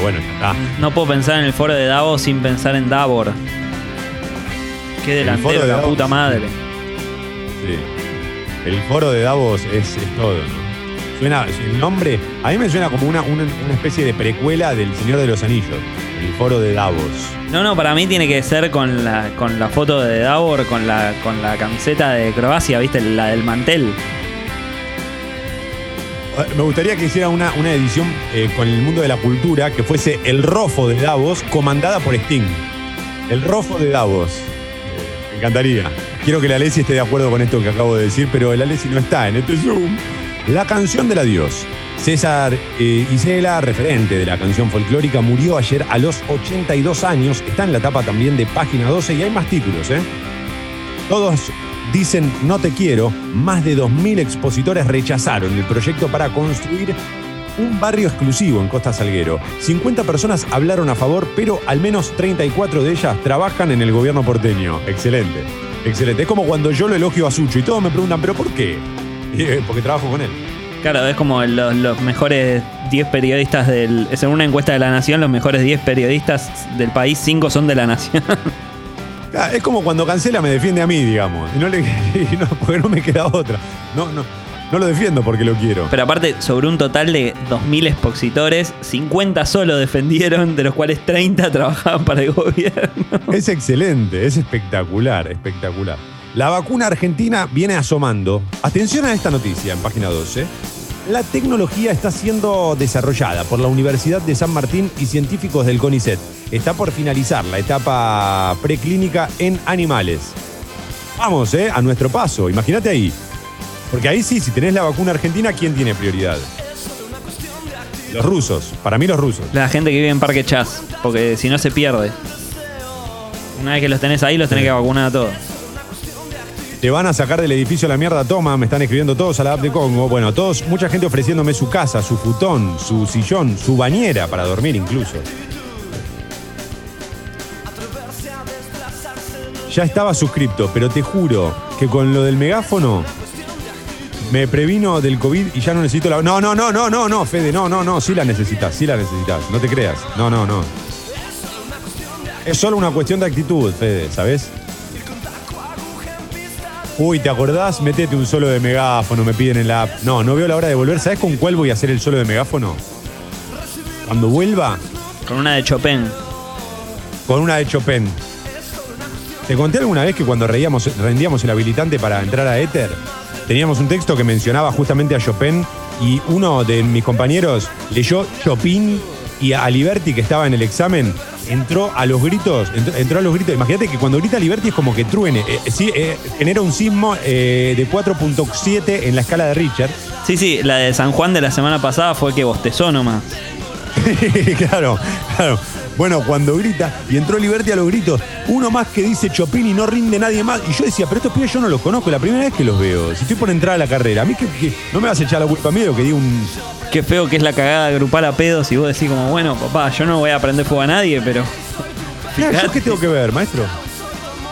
Bueno. No puedo pensar en el foro de Davos sin pensar en Davor. Qué El delantero de la Davos. puta madre. Sí. El foro de Davos es, es todo, ¿no? Suena, el nombre, a mí me suena como una, una, una especie de precuela del Señor de los Anillos. El foro de Davos. No, no, para mí tiene que ser con la, con la foto de Davor, con la, con la camiseta de Croacia, ¿viste? La del mantel. Me gustaría que hiciera una, una edición eh, con el mundo de la cultura que fuese el Rofo de Davos, comandada por Sting. El Rofo de Davos. Me encantaría. Quiero que la Alessi esté de acuerdo con esto que acabo de decir, pero el Alessi no está en este Zoom. La canción del adiós. César eh, Isela, referente de la canción folclórica, murió ayer a los 82 años. Está en la tapa también de página 12 y hay más títulos, ¿eh? Todos dicen no te quiero. Más de 2.000 expositores rechazaron el proyecto para construir un barrio exclusivo en Costa Salguero. 50 personas hablaron a favor, pero al menos 34 de ellas trabajan en el gobierno porteño. Excelente, excelente. Es como cuando yo lo elogio a Sucho y todos me preguntan, ¿pero por qué? Eh, Porque trabajo con él. Claro, es como los, los mejores 10 periodistas del. Según una encuesta de la Nación, los mejores 10 periodistas del país, 5 son de la Nación. Ah, Es como cuando Cancela me defiende a mí, digamos. Y no le, y no, porque no me queda otra. No, no, no lo defiendo porque lo quiero. Pero aparte, sobre un total de 2.000 expositores, 50 solo defendieron, de los cuales 30 trabajaban para el gobierno. Es excelente, es espectacular, espectacular. La vacuna argentina viene asomando. Atención a esta noticia en página 12. La tecnología está siendo desarrollada por la Universidad de San Martín y científicos del CONICET. Está por finalizar la etapa preclínica en animales. Vamos, ¿eh? A nuestro paso. Imagínate ahí. Porque ahí sí, si tenés la vacuna argentina, ¿quién tiene prioridad? Los rusos. Para mí los rusos. La gente que vive en Parque Chas, porque si no se pierde. Una vez que los tenés ahí, los tenés que vacunar a todos. Te van a sacar del edificio a la mierda, toma, me están escribiendo todos a la app de Congo. Bueno, todos, mucha gente ofreciéndome su casa, su futón, su sillón, su bañera para dormir incluso. Ya estaba suscripto, pero te juro que con lo del megáfono me previno del COVID y ya no necesito la. No, no, no, no, no, no, Fede, no, no, no, sí la necesitas, sí la necesitas, no te creas. No, no, no. Es solo una cuestión de actitud, Fede, ¿sabes? Uy, ¿te acordás? Metete un solo de megáfono, me piden en la app. No, no veo la hora de volver. ¿Sabes con cuál voy a hacer el solo de megáfono? Cuando vuelva, Con una de Chopin. con una de Chopin. ¿Te conté alguna vez que cuando reíamos, rendíamos el habilitante para entrar a Ether, teníamos un texto que mencionaba justamente a Chopin y uno de mis compañeros leyó Chopin y a Liberty que estaba en el examen entró a los gritos, entró, a los gritos. Imagínate que cuando grita Liberty es como que truene. Eh, sí, eh, genera un sismo eh, de 4.7 en la escala de Richard. Sí, sí, la de San Juan de la semana pasada fue que bostezó nomás. claro, claro. Bueno, cuando grita y entró Liberty a los gritos, uno más que dice Chopin y no rinde nadie más. Y yo decía, pero estos pibes yo no los conozco, la primera vez que los veo. Si estoy por entrar a la carrera, a mí que, que- no me vas a echar la culpa a mí de lo que diga un. Qué feo que es la cagada grupal a pedos y vos decís como, bueno, papá, yo no voy a prender fuego a nadie, pero... Mira, ¿yo Fíjate. qué tengo que ver, maestro?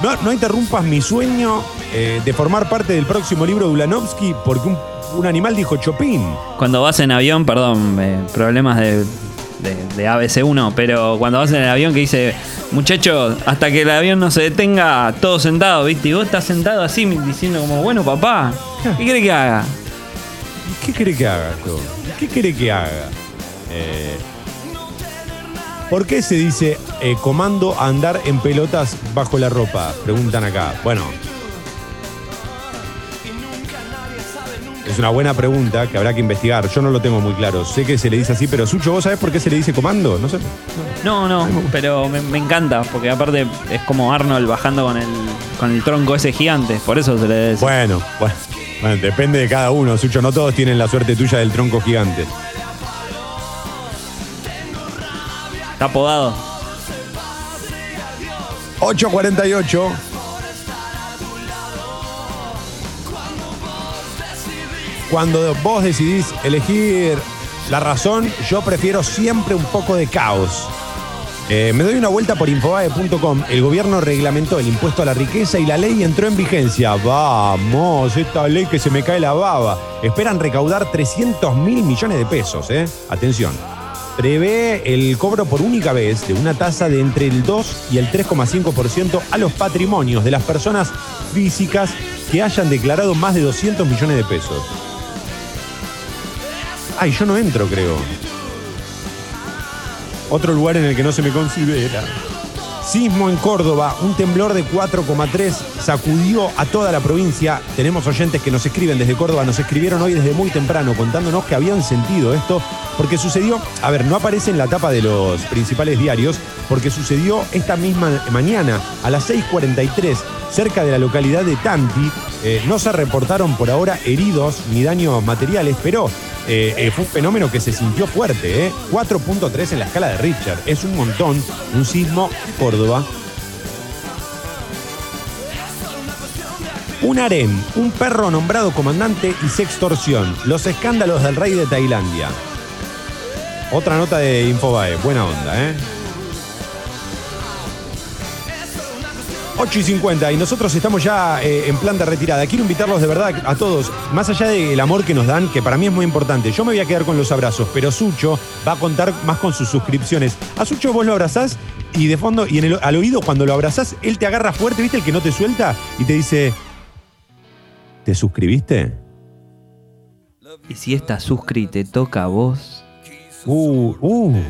No, no interrumpas mi sueño eh, de formar parte del próximo libro de Ulanovsky porque un, un animal dijo Chopin. Cuando vas en avión, perdón, eh, problemas de, de, de ABC1, pero cuando vas en el avión que dice, muchachos, hasta que el avión no se detenga, todo sentado, ¿viste? Y vos estás sentado así diciendo como, bueno, papá, ¿qué querés que haga? ¿Qué quiere que haga yo? ¿Qué quiere que haga? Eh, ¿Por qué se dice eh, comando andar en pelotas bajo la ropa? Preguntan acá. Bueno. Es una buena pregunta que habrá que investigar. Yo no lo tengo muy claro. Sé que se le dice así, pero Sucho, ¿vos sabés por qué se le dice comando? No sé. No, no, pero me, me encanta, porque aparte es como Arnold bajando con el, con el tronco ese gigante, por eso se le dice. Bueno, bueno, bueno, depende de cada uno, Sucho. No todos tienen la suerte tuya del tronco gigante. Está podado. 8.48. Cuando vos decidís elegir la razón, yo prefiero siempre un poco de caos. Eh, me doy una vuelta por infobae.com. El gobierno reglamentó el impuesto a la riqueza y la ley entró en vigencia. Vamos, esta ley que se me cae la baba. Esperan recaudar 300 mil millones de pesos, ¿eh? Atención. Prevé el cobro por única vez de una tasa de entre el 2 y el 3,5% a los patrimonios de las personas físicas que hayan declarado más de 200 millones de pesos. Ay, yo no entro, creo. Otro lugar en el que no se me considera. Sismo en Córdoba, un temblor de 4,3 sacudió a toda la provincia. Tenemos oyentes que nos escriben desde Córdoba, nos escribieron hoy desde muy temprano contándonos que habían sentido esto, porque sucedió, a ver, no aparece en la tapa de los principales diarios, porque sucedió esta misma mañana a las 6.43 cerca de la localidad de Tanti. Eh, no se reportaron por ahora heridos ni daños materiales, pero eh, eh, fue un fenómeno que se sintió fuerte, ¿eh? 4.3 en la escala de Richard. Es un montón, un sismo Córdoba. Un harén, un perro nombrado comandante y sextorsión. Los escándalos del rey de Tailandia. Otra nota de Infobae, buena onda, ¿eh? 8 y 50 y nosotros estamos ya eh, en plan de retirada. Quiero invitarlos de verdad a todos, más allá del amor que nos dan, que para mí es muy importante. Yo me voy a quedar con los abrazos, pero Sucho va a contar más con sus suscripciones. A Sucho vos lo abrazás y de fondo, y en el, al oído cuando lo abrazás, él te agarra fuerte, ¿viste? El que no te suelta y te dice, ¿te suscribiste? Y si esta suscri te toca a vos. Uh, uh.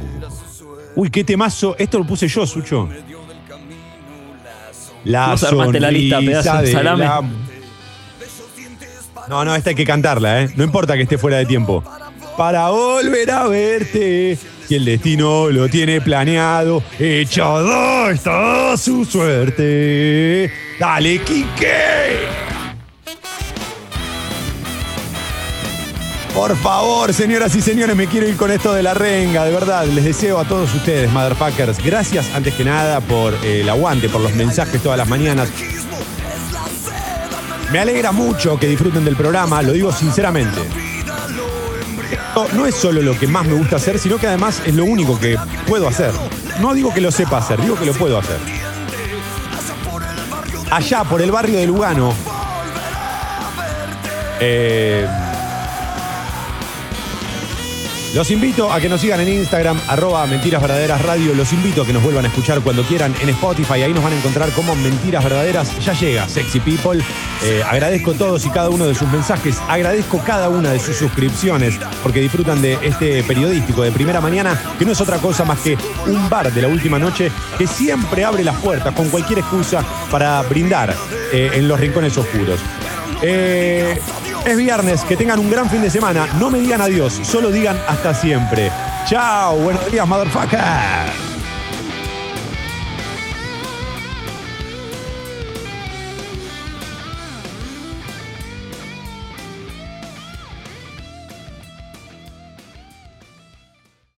Uy, qué temazo. Esto lo puse yo, Sucho. La Vos armaste la lista, pedazo de salame. la- No, no, esta hay que cantarla, ¿eh? No importa que esté fuera de tiempo. Para volver a verte, si el destino lo tiene planeado, echada está su suerte. Dale, Quique. Por favor, señoras y señores, me quiero ir con esto de la renga, de verdad. Les deseo a todos ustedes, motherfuckers, gracias antes que nada por eh, el aguante, por los mensajes todas las mañanas. Me alegra mucho que disfruten del programa, lo digo sinceramente. No es solo lo que más me gusta hacer, sino que además es lo único que puedo hacer. No digo que lo sepa hacer, digo que lo puedo hacer. Allá por el barrio de Lugano, eh, los invito a que nos sigan en Instagram, arroba Mentiras Verdaderas Radio. Los invito a que nos vuelvan a escuchar cuando quieran en Spotify. Ahí nos van a encontrar como Mentiras Verdaderas. Ya llega Sexy People. Eh, agradezco todos y cada uno de sus mensajes. Agradezco cada una de sus suscripciones porque disfrutan de este periodístico de primera mañana, que no es otra cosa más que un bar de la última noche que siempre abre las puertas con cualquier excusa para brindar eh, en los rincones oscuros. Eh, es viernes, que tengan un gran fin de semana. No me digan adiós, solo digan hasta siempre. Chao, buenos días, motherfucker.